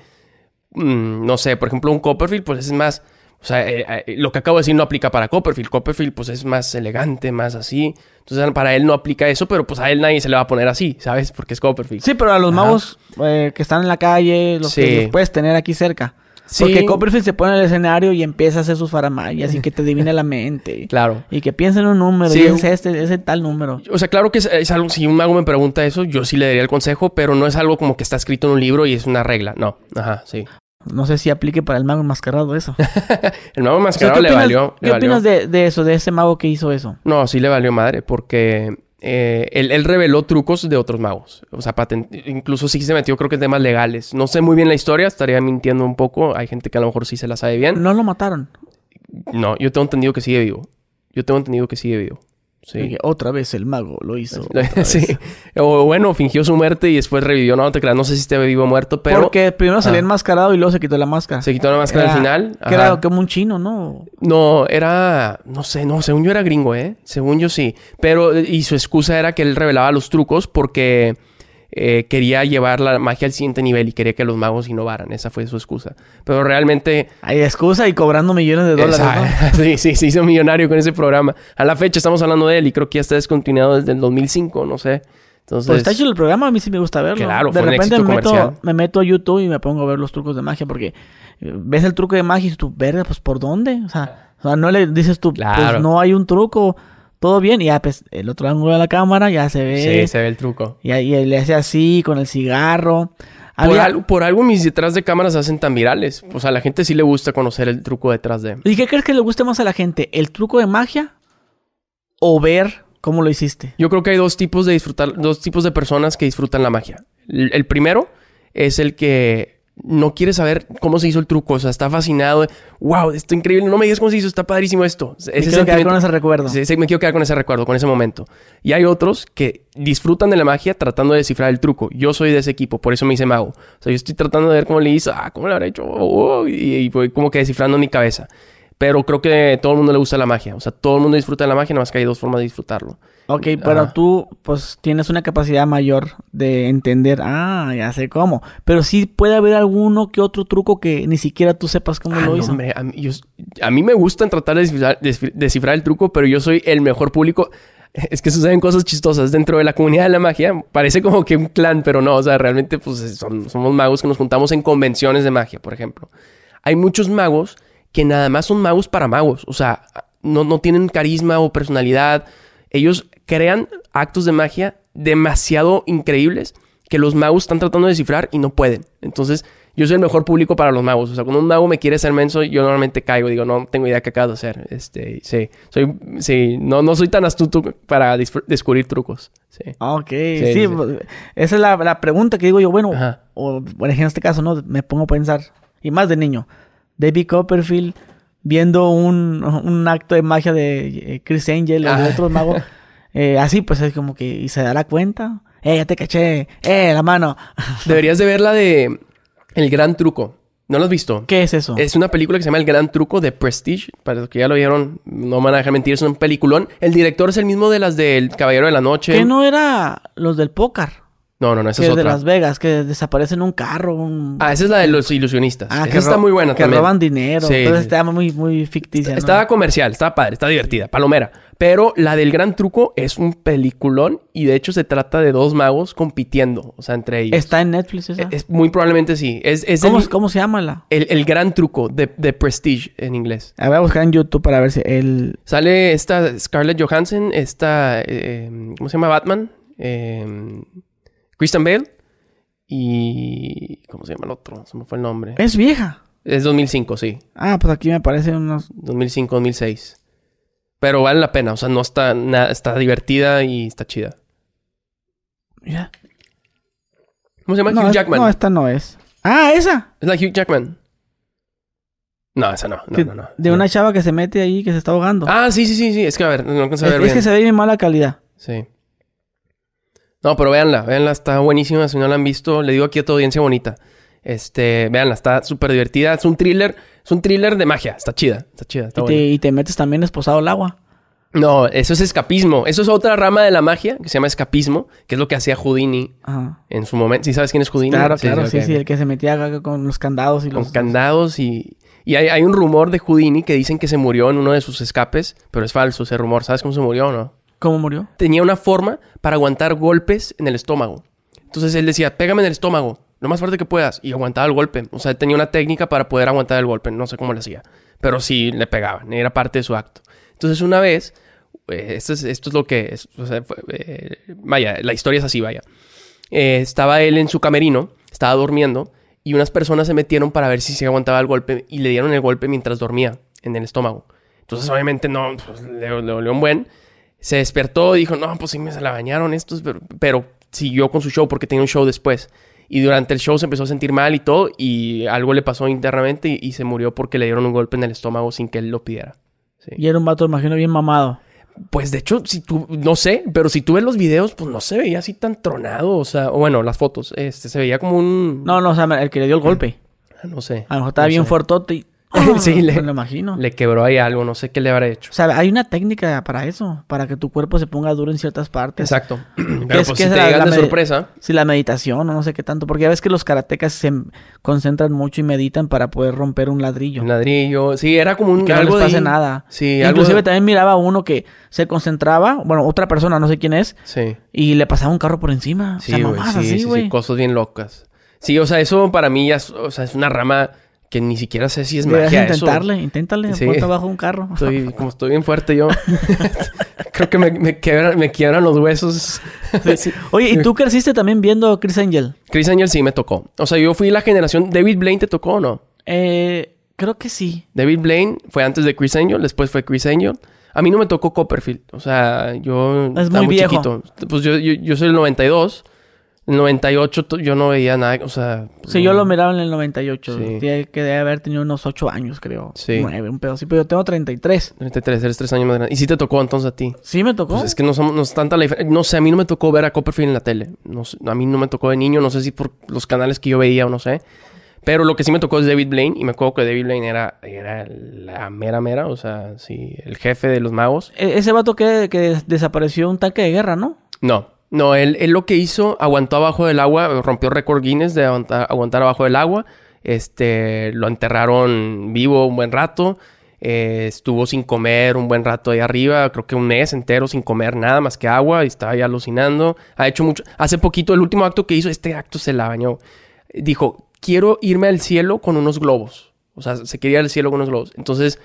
mm, no sé, por ejemplo, un Copperfield, pues es más, o sea, eh, eh, lo que acabo de decir no aplica para Copperfield. Copperfield, pues es más elegante, más así. Entonces, para él no aplica eso, pero pues a él nadie se le va a poner así, ¿sabes? Porque es Copperfield. Sí, pero a los Ajá. magos eh, que están en la calle, los que los puedes tener aquí cerca. Sí. Porque Copperfield se pone el escenario y empieza a hacer sus faramayas y que te adivine la mente. Claro. Y que piensa en un número Sí. y es este, es el tal número. O sea, claro que es, es algo, si un mago me pregunta eso, yo sí le daría el consejo, pero no es algo como que está escrito en un libro y es una regla. No, ajá, sí. No sé si aplique para el mago enmascarado eso. El mago O sea, mascarado ¿qué le valió. ¿qué valió. opinas de, de eso, de ese mago que hizo eso? No, sí le valió madre porque eh, él, él reveló trucos de otros magos. O sea, incluso sí se metió creo que en temas legales. No sé muy bien la historia, estaría mintiendo un poco. Hay gente que a lo mejor sí se la sabe bien. No lo mataron. No, yo tengo entendido que sigue vivo. Yo tengo entendido que sigue vivo. Sí. Otra vez el mago lo hizo. sí. O bueno, fingió su muerte y después revivió. No, no te creas, no sé si esté vivo o muerto, pero Porque primero salía Ah. enmascarado y luego se quitó la máscara. se quitó la máscara Era- al final. Que era como un chino, ¿no? No, era. No sé, no, según yo era gringo, ¿eh? Según yo sí. Pero, y su excusa era que él revelaba los trucos porque eh, quería llevar la magia al siguiente nivel y quería que los magos innovaran. Esa fue su excusa. Pero realmente. Hay excusa y cobrando millones de dólares, ¿no? Sí, sí, se hizo millonario con ese programa. A la fecha estamos hablando de él y creo que ya está descontinuado desde el 2005, no sé. Entonces. Pues está hecho el programa, a mí sí me gusta verlo. Claro, de fue un repente éxito me meto, comercial. me meto a YouTube y me pongo a ver los trucos de magia porque eh, ves el truco de magia y tú, verga, pues ¿por dónde? O sea, o sea, no le dices tú, Claro. pues no hay un truco, todo bien. Y ya, pues, el otro ángulo de la cámara ya se ve. Sí, se ve el truco. Y le hace así con el cigarro. Por, Había- algo, por algo mis detrás de cámaras se hacen tan virales. O sea, a la gente sí le gusta conocer el truco detrás de. ¿Y qué crees que le guste más a la gente? ¿El truco de magia o ver cómo lo hiciste? Yo creo que hay dos tipos de disfrutar, dos tipos de personas que disfrutan la magia. El, el primero es el que no quiere saber cómo se hizo el truco, o sea, está fascinado. Wow, esto es increíble, no me digas cómo se hizo, está padrísimo esto. Ese Me quiero quedar con ese recuerdo. Me quiero quedar con ese recuerdo, con ese momento. Y hay otros que disfrutan de la magia tratando de descifrar el truco. Yo soy de ese equipo, por eso me hice mago. O sea, yo estoy tratando de ver cómo le hizo, ah, cómo lo habrá hecho, Oh, oh, y, y voy como que descifrando en mi cabeza. Pero creo que todo el mundo le gusta la magia. O sea, todo el mundo disfruta de la magia, nada más que hay dos formas de disfrutarlo. Ok, pero Ajá. tú, pues, tienes una capacidad mayor de entender, ah, ya sé cómo. Pero sí puede haber alguno que otro truco que ni siquiera tú sepas cómo Ah, lo no, hizo. hombre, a, mí, yo- a mí me gusta tratar de descifrar, descif- descifrar el truco, pero yo soy el mejor público. Es que suceden cosas chistosas dentro de la comunidad de la magia. Parece como que un clan, pero no. O sea, realmente pues son- somos magos que nos juntamos en convenciones de magia, por ejemplo. Hay muchos magos que nada más son magos para magos. O sea, no, no tienen carisma o personalidad. Ellos crean actos de magia demasiado increíbles que los magos están tratando de descifrar y no pueden. Entonces, yo soy el mejor público para los magos. O sea, cuando un mago me quiere ser menso, yo normalmente caigo. Digo, no tengo idea qué acabo de hacer. Este, sí. Soy, sí. No, no soy tan astuto para descubrir trucos. Sí. Ok, sí, sí. esa es la, la pregunta que digo yo, bueno, Ajá. o bueno, en este caso, ¿no? Me pongo a pensar, y más de niño, David Copperfield viendo un, un acto de magia de eh, Chris Angel o de Ah. otros magos, eh, así pues es como que, y se dará cuenta, eh, ya te caché, eh, la mano, Deberías de ver la de El Gran Truco. ¿No lo has visto? ¿qué es eso? Es una película que se llama El Gran Truco de Prestige. Para los que ya lo vieron, no me van a dejar mentir, es un peliculón. El director es el mismo de las del Caballero de la Noche. Que no era los del póker, no, no, no, esa que es es de otra. Las Vegas, que desaparecen un carro, un... Ah, esa es la de los ilusionistas. Ah, esa está ro- muy buena que también. roban dinero. Sí, Entonces sí. está muy, muy ficticia. ¿no? Estaba comercial, estaba padre, está divertida, palomera. Pero la del gran truco es un peliculón y de hecho se trata de dos magos compitiendo, o sea, entre ellos. Está en Netflix esa. Es muy probablemente sí. Es, es ¿Cómo, el, cómo se llama la? el- el gran truco de, de Prestige en inglés. A ver, voy a buscar en YouTube para ver si el... Sale esta Scarlett Johansson, esta, eh, ¿cómo se llama? Batman, eh, Christian Bale y... ¿Cómo se llama el otro? Se me fue el nombre. Es vieja. Es 2005, sí. Ah, pues aquí me aparecen unos... 2005, 2006. Pero vale la pena, o sea, no está nada, está divertida y está chida. Mira. ¿Cómo se llama? No, Hugh es- Jackman. no, esta no es. Ah, esa. Es la Hugh Jackman. No, esa no. No, Que- no, no. de No. una chava que se mete ahí, que se está ahogando. Ah, sí, sí, sí, sí. Es que a ver, no alcanzo a es, ver es bien. que se ve bien mala calidad. Sí. No, pero véanla, véanla, está buenísima. Si no la han visto, le digo aquí a tu audiencia bonita. Este, véanla, está súper divertida. Es un thriller, es un thriller de magia. Está chida, está chida, está Y te, buena. y te metes también esposado al agua. No, eso es escapismo. Eso es otra rama de la magia que se llama escapismo, que es lo que hacía Houdini Ajá. en su momento. ¿Sí sabes quién es Houdini? Claro, claro, sí, sí, el que se metía con los candados y Con los... candados y... Y hay, hay un rumor de Houdini que dicen que se murió en uno de sus escapes, pero es falso ese rumor. ¿Sabes cómo se murió o no? ¿Cómo murió? tenía una forma para aguantar golpes en el estómago. Entonces él decía, pégame en el estómago, lo más fuerte que puedas. Y aguantaba el golpe. O sea, tenía una técnica para poder aguantar el golpe. No sé cómo lo hacía. Pero sí le pegaban. Era parte de su acto. Entonces una vez, eh, esto, es, lo que eh, vaya, la historia es así, vaya. Eh, estaba él en su camerino, estaba durmiendo. Y unas personas se metieron para ver si se aguantaba el golpe. Y le dieron el golpe mientras dormía en el estómago. Entonces obviamente no, pues, le, le dolió un buen se despertó y dijo, no, pues sí me se la bañaron estos, pero, pero siguió con su show porque tenía un show después. Y durante el show se empezó a sentir mal y todo, y algo le pasó internamente y, y se murió porque le dieron un golpe en el estómago sin que él lo pidiera. Sí. Y era un vato, imagino, bien mamado. Pues de hecho, si tú, no sé, pero si tú ves los videos, pues no se veía así tan tronado. O sea, o bueno, las fotos, este, se veía como un. No, no, o sea, el que le dio el golpe. No sé. A lo mejor estaba no bien sé. fuertote y... Sí, le- me lo imagino. Le quebró ahí algo, no sé qué le habrá hecho. O sea, hay una técnica para eso, para que tu cuerpo se ponga duro en ciertas partes. Exacto. ¿Qué Pero es- pues qué si te la- llegan de sorpresa. Si la meditación o no sé qué tanto, porque ya ves que los karatecas se concentran mucho y meditan para poder romper un ladrillo. Un ladrillo. Sí, era como un que no algo les pase de- nada. Sí, algo Inclusive de- también miraba uno que se concentraba, bueno, otra persona, no sé quién es, Sí. y le pasaba un carro por encima. Sí, o sea, güey. mamás Sí, así, sí, sí, cosas bien locas. Sí, o sea, eso para mí ya es, o sea, es una rama que ni siquiera sé si es Deberías magia eso. intentarle, inténtale, Sí. ponte abajo un carro. Estoy, como estoy bien fuerte yo. Creo que me, me quiebran, me quiebran los huesos. Sí. Oye, ¿y tú creciste también viendo Chris Angel? Chris Angel sí me tocó. O sea, yo fui la generación... ¿David Blaine te tocó o no? Eh, creo que sí. David Blaine fue antes de Chris Angel, después fue Chris Angel. A mí no me tocó Copperfield. O sea, yo Es muy viejo. chiquito. Pues yo, yo, yo soy el 92. El 98 to- yo no veía nada. O sea... Sí, yo lo miraba en el 98. Sí. Tiene que debe haber tenido unos 8 años, creo. Sí. 9, un pedo así. Pero yo tengo 33. 33, eres 3 años más grande. ¿Y sí te tocó entonces a ti? Sí, me tocó. Pues es que no, somos, no es tanta la diferencia. No sé, a mí no me tocó ver a Copperfield en la tele. No a mí no me tocó de niño. No sé si por los canales que yo veía o no sé. Pero lo que sí me tocó es David Blaine. Y me acuerdo que David Blaine era, era la mera mera. O sea, sí, el jefe de los magos. E- ese vato que, que desapareció un tanque de guerra, ¿no? No, no, él, él lo que hizo, aguantó abajo del agua, rompió récord Guinness de aguantar, aguantar abajo del agua. Este, lo enterraron vivo un buen rato. eh, estuvo sin comer un buen rato ahí arriba, creo que un mes entero sin comer nada más que agua y estaba ya alucinando. Ha hecho mucho. Hace poquito, el último acto que hizo, este acto se la bañó. Dijo, quiero irme al cielo con unos globos. O sea, se quería ir al cielo con unos globos. Entonces,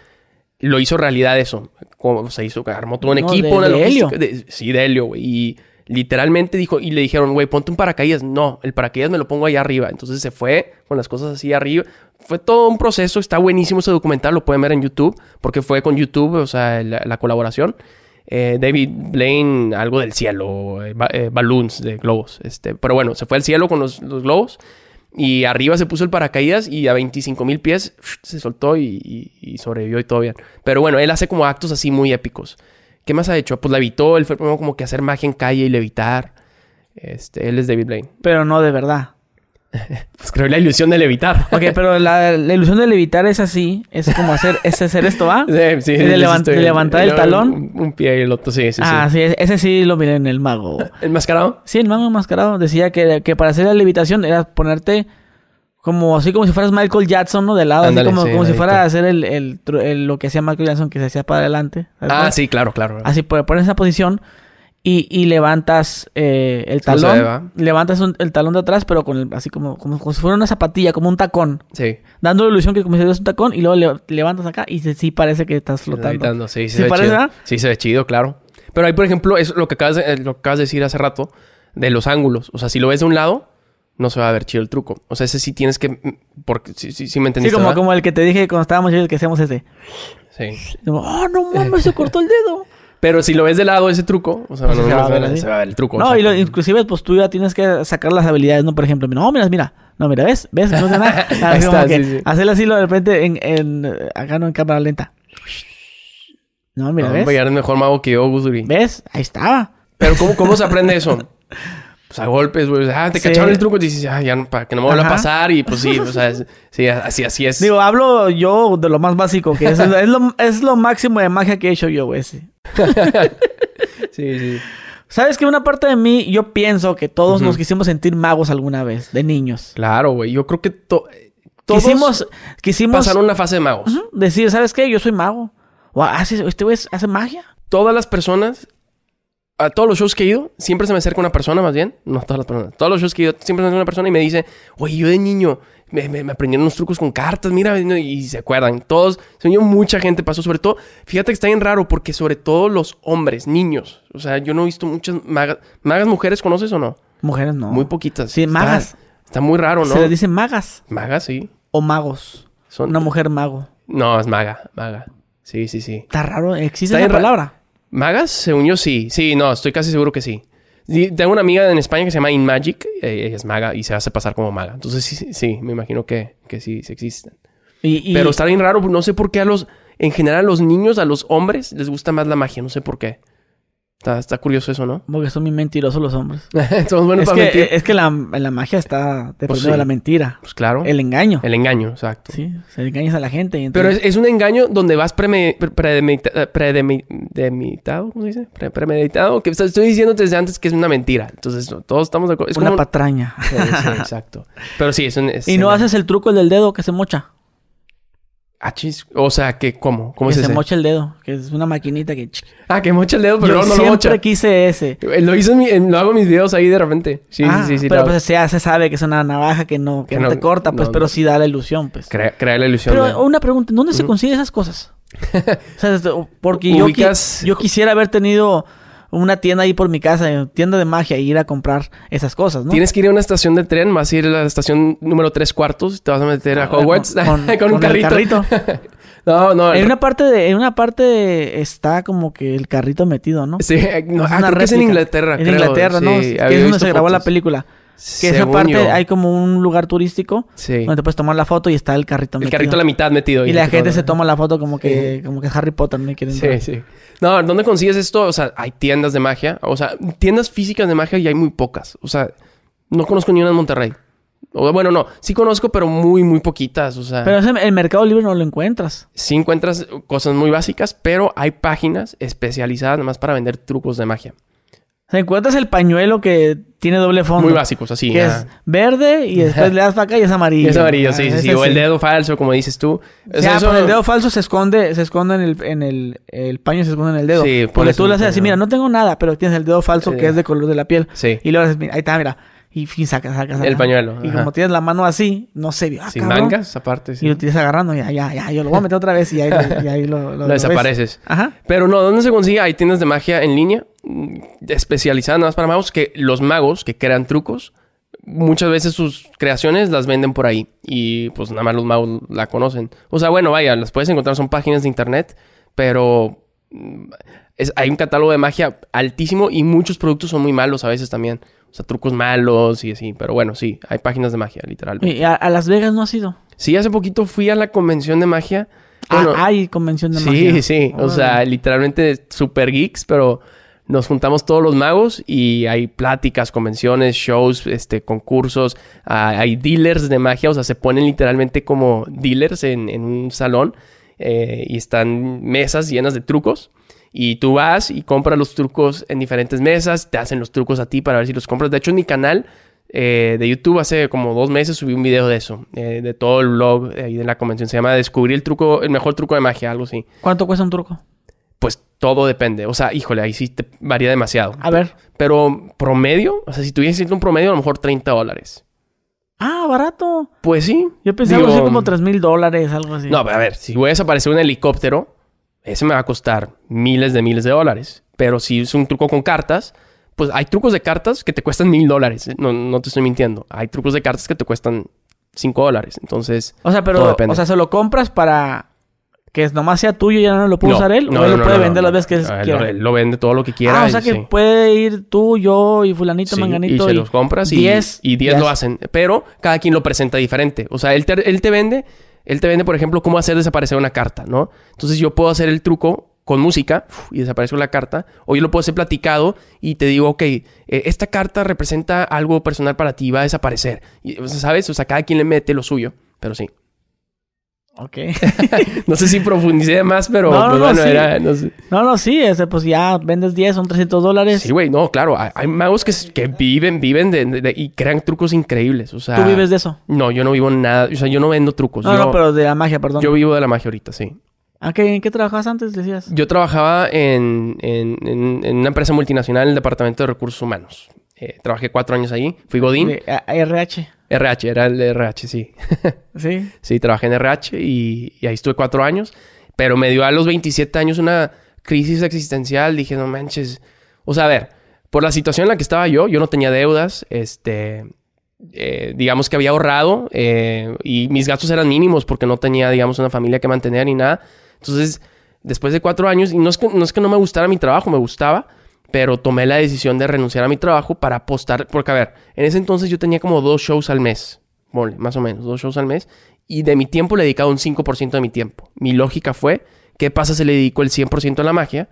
lo hizo realidad eso. Como se hizo, armó todo un No, equipo, de- una de helio. de- sí, de helio, güey. Y literalmente dijo, y le dijeron, güey, ponte un paracaídas. No, el paracaídas me lo pongo allá arriba. Entonces se fue con las cosas así arriba. Fue todo un proceso, está buenísimo ese documental, lo pueden ver en YouTube, porque fue con YouTube, o sea, la, la colaboración. Eh, David Blaine, algo del cielo, eh, eh, balloons de globos. Este, pero bueno, se fue al cielo con los, los globos. Y arriba se puso el paracaídas y a 25 mil pies se soltó y, y- y sobrevivió y todo bien. Pero bueno, él hace como actos así muy épicos. ¿Qué más ha hecho? Pues levitó, él fue primero como que hacer magia en calle y levitar. Este, él es David Blaine. Pero no de verdad. Pues creo la ilusión de levitar. Ok, pero la, la ilusión de levitar es así. Es como hacer, es hacer esto, ¿va? Sí, sí, ¿Y de sí, levan- estoy de levantar el talón? Un, un pie y el otro, sí, sí, ah, sí. sí, ese sí lo miré en el mago. ¿Enmascarado? Sí, el mago enmascarado decía que, que para hacer la levitación era ponerte como así como si fueras Michael Jackson, ¿no? De lado, así como, sí, como si fuera a hacer el, el lo que hacía Michael Jackson, que se hacía para adelante. ¿sabes Ah, sí, claro, claro. Así pues, pones esa posición y, y levantas eh, el ¿Cómo se talón. levantas un- el talón de atrás, pero con el- así como, como, como si fuera una zapatilla, como un tacón. Sí. Dando la ilusión que como si fueras un tacón y luego le- levantas acá y se- sí parece que estás flotando. Levitando, sí, sí, ¿Sí se ve parece, chido. verdad? Sí, se ve chido, claro. Pero ahí, por ejemplo, es lo que acabas de, eh, lo que acabas de decir hace rato de los ángulos. O sea, si lo ves de un lado, no se va a ver chido el truco. O sea, ese sí tienes que... mm, Porque sí, sí, sí me Sí, entendiste, como, ¿verdad? como el que te dije cuando estábamos chicos que hacíamos ese. Sí. Como, oh, no mames, se cortó el dedo. Pero si lo ves de lado ese truco, o sea, Pues no, se va a se, ver a el truco. No, y lo- inclusive pues tú ya tienes que sacar las habilidades, ¿no? Por ejemplo, no, mira, mira. No, mira, ¿ves? ¿Ves? No sé nada. Ahí Así como está, sí, sí. Hacerlo así de repente en, en... Acá no en cámara lenta. No, mira, No, ¿ves? ya eres mejor mago que yo, Gusuri. ¿Ves? Ahí estaba. Pero ¿cómo, ¿cómo se aprende eso? Pues a golpes, güey. Ah, te Sí. cacharon el truco y dices, ah, ya no- para que no me vuelva a pasar. Y pues sí, o sea, es- sí, así, así es. Digo, hablo yo de lo más básico, que es, es, lo, es lo máximo de magia que he hecho yo, güey. sí. sí, sí. ¿Sabes que una parte de mí, yo pienso que todos nos quisimos sentir magos alguna vez, de niños? Claro, güey. Yo creo que to- todos Quisimos, quisimos pasaron una fase de magos. decir, ¿sabes qué? Yo soy mago. O hace, este güey hace magia. Todas las personas, a todos los shows que he ido, siempre se me acerca una persona, más bien. No todas las personas. Todos los shows que he ido, siempre se me acerca una persona y me dice, oye, yo de niño me, me, me aprendieron unos trucos con cartas, mira, y se acuerdan. Todos, yo, mucha gente pasó. Sobre todo, fíjate que está bien raro porque sobre todo los hombres, niños. O sea, yo no he visto muchas magas. ¿Magas mujeres conoces o no? Mujeres no. Muy poquitas. Sí, magas. Está, muy raro, ¿no? Se le dice magas Magas, sí. o magos. Son... Una mujer mago. No, es maga, maga. Sí, sí, sí. Está raro, existe ra- palabra. ¿Magas? Según yo sí. Sí, no, estoy casi seguro que sí. Sí, Tengo una amiga en España que se llama InMagic. eh, ella es maga y se hace pasar como maga. Entonces sí, sí, sí, me imagino que, que sí, sí existen. Y, y- Pero está bien raro, no sé por qué a los... en general a los niños, a los hombres, les gusta más la magia. No sé por qué. Está, está curioso eso, ¿no? Porque son muy mentirosos los hombres. Somos buenos Es para que, mentir. es que la, la magia está dependiendo Pues sí. de la mentira. Pues claro. El engaño. El engaño, exacto. Sí, se engañas a la gente. y Pero es, es un engaño donde vas preme- pre- predemedita- predemi- demeditado, ¿cómo se dice? Pre- premeditado. Que estoy diciendo desde antes que es una mentira. Entonces, todos estamos de acuerdo. Es una como... patraña. Sí, sí, exacto. Pero sí, es un... es y no haces el truco el del dedo que se mocha. Ah. O sea, que ¿cómo? ¿Cómo que es se ese? mocha el dedo. Que es una maquinita que... Ah, que mocha el dedo, pero Yo luego no lo siempre mocha. quise ese. Eh, Lo hice en mi- en- lo hago en mis videos ahí de repente. Sí, Ah, sí, sí, sí. pero pues ya se sabe que es una navaja que no, que Que no, no- te corta, pues, no, pero no. sí da la ilusión, pues. Crea, crea la ilusión Pero de... una pregunta, ¿dónde se consiguen esas cosas? o sea, porque yo, qui- Ubicas- yo quisiera haber tenido una tienda ahí por mi casa, tienda de magia, y ir a comprar esas cosas, ¿no? Tienes que ir a una estación de tren, vas a ir a la estación número 3 cuartos, te vas a meter a Ah, Hogwarts con- con, con- un el carrito. no, no. En una parte de, en una parte está como que el carrito metido, ¿no? Sí, no, ah, creo que es en. Inglaterra, En creo. Inglaterra, ¿no? Sí, que es donde se grabó la película. Que esa Según parte yo. hay como un lugar turístico Sí. donde te puedes tomar la foto y está el carrito El metido. carrito a la mitad metido. Y la gente todo. se toma la foto como que, como que Harry Potter no quiere entrar. Sí, sí. No, ¿dónde consigues esto? O sea, hay tiendas de magia. O sea, tiendas físicas de magia y hay muy pocas. O sea, no conozco ni una en Monterrey. O, bueno, no. Sí conozco, pero muy, muy poquitas. O sea, Pero ese- el Mercado Libre no lo encuentras. sí encuentras cosas muy básicas, pero hay páginas especializadas nomás para vender trucos de magia. O sea, encuentras el pañuelo que tiene doble fondo. Muy básicos, así. Que es verde y después le das para acá y es amarillo. Es amarillo, sí, sí, sí. O el dedo falso, como dices tú. O sea, con el dedo falso se esconde, se esconde en el, en el, el paño se esconde en el dedo. Sí, Porque pones tú le haces así, mira, no tengo nada, pero tienes el dedo falso Sí. que es de color de la piel. Sí. Y luego mira, ahí está, mira. Y fin, sacas, sacas. El sacas. pañuelo, Y ajá. como tienes la mano así, no sé, ah, Sin cabrón. mangas, aparte. Sí. Y lo tienes agarrando, ya, ya, ya, yo lo voy a meter otra vez y ahí, lo- y ahí lo, lo, Lo desapareces. ves. Ajá. Pero no, ¿dónde se consigue? Hay tiendas de magia en línea mm, especializadas nada más para magos que los magos que crean trucos muchas veces sus creaciones las venden por ahí y pues nada más los magos la conocen. O sea, bueno, vaya, las puedes encontrar, son páginas de internet, pero mm, es- hay un catálogo de magia altísimo y muchos productos son muy malos a veces también. O sea, trucos malos y así. Pero bueno, sí, hay páginas de magia, literalmente. Y a, a Las Vegas no has ido. Sí, hace poquito fui a la convención de magia. Ah, hay convención de Sí, magia. sí. O Órale. sea, literalmente super geeks, pero nos juntamos todos los magos y hay pláticas, convenciones, shows, este, concursos. ah, hay dealers de magia, o sea, se ponen literalmente como dealers en, un salón eh, y están mesas llenas de trucos. Y tú vas y compras los trucos en diferentes mesas, te hacen los trucos a ti para ver si los compras. De hecho, en mi canal eh, de YouTube hace como dos meses subí un video de eso, eh, de todo el blog ahí de la convención. Se llama Descubrir el truco, el mejor truco de magia, algo así. ¿Cuánto cuesta un truco? Todo depende. O sea, híjole, ahí sí te varía demasiado. A ver. Pero promedio, o sea, si tuviese un promedio, a lo mejor 30 dólares. Ah, barato. Pues sí. Yo pensaba así como tres mil dólares, algo así. No, a ver, si voy a desaparecer un helicóptero, ese me va a costar miles de miles de dólares. Pero si es un truco con cartas, pues hay trucos de cartas que te cuestan mil dólares. No, no te estoy mintiendo. Hay trucos de cartas que te cuestan 5 dólares. Entonces, O sea, todo pero, depende. o sea, se lo compras para que es- nomás sea tuyo y ya no lo puede no, usar él. no, o él no, lo puede vender las veces que Ah, él quiera. lo, él lo vende todo lo que quiera. Ah, o sea que sí. puede ir tú, yo y fulanito, Sí, manganito. y se los compras y 10 y 10 lo hacen. Pero cada quien lo presenta diferente. O sea, él te, él te vende, él te vende, por ejemplo, cómo hacer desaparecer una carta, ¿no? Entonces yo puedo hacer el truco con música y desaparece la carta. O yo lo puedo hacer platicado y te digo, ok, eh, esta carta representa algo personal para ti, va a desaparecer. Y, o sea, ¿sabes? O sea, cada quien le mete lo suyo. Pero sí. Ok. No sé si profundicé más, pero No, no, pues, no, bueno, sí. era... no sé. no, no, sí, ese, pues ya vendes 10, son 300 dólares. Sí, güey, no, claro. Hay, hay magos que, viven, viven de, de- de- y crean trucos increíbles. O sea, Tú vives de eso. No, yo no vivo nada. O sea, yo no vendo trucos. No, yo, no, pero de la magia, perdón. yo vivo de la magia ahorita, sí. ¿A qué, ¿En qué trabajabas antes, decías? Yo trabajaba en, en- en- en una empresa multinacional en el Departamento de Recursos Humanos. Eh, trabajé cuatro años ahí. Fui Godín. De a- RH. RH, era el RH, sí. Sí. sí, trabajé en RH y, y ahí estuve cuatro años. Pero me dio a los 27 años una crisis existencial. Dije, no manches. O sea, a ver, por la situación en la que estaba yo, yo no tenía deudas. Este, eh, digamos que había ahorrado eh, y mis gastos eran mínimos porque no tenía, digamos, una familia que mantener ni nada. Entonces, después de cuatro años, y no es que no, es que no me gustara mi trabajo, me gustaba, pero tomé la decisión de renunciar a mi trabajo para apostar, porque a ver, en ese entonces yo tenía como dos shows al mes, más o menos, dos shows al mes, y de mi tiempo le dedicaba un 5% de mi tiempo. Mi lógica fue ¿Qué pasa si le dedico el 100% a la magia?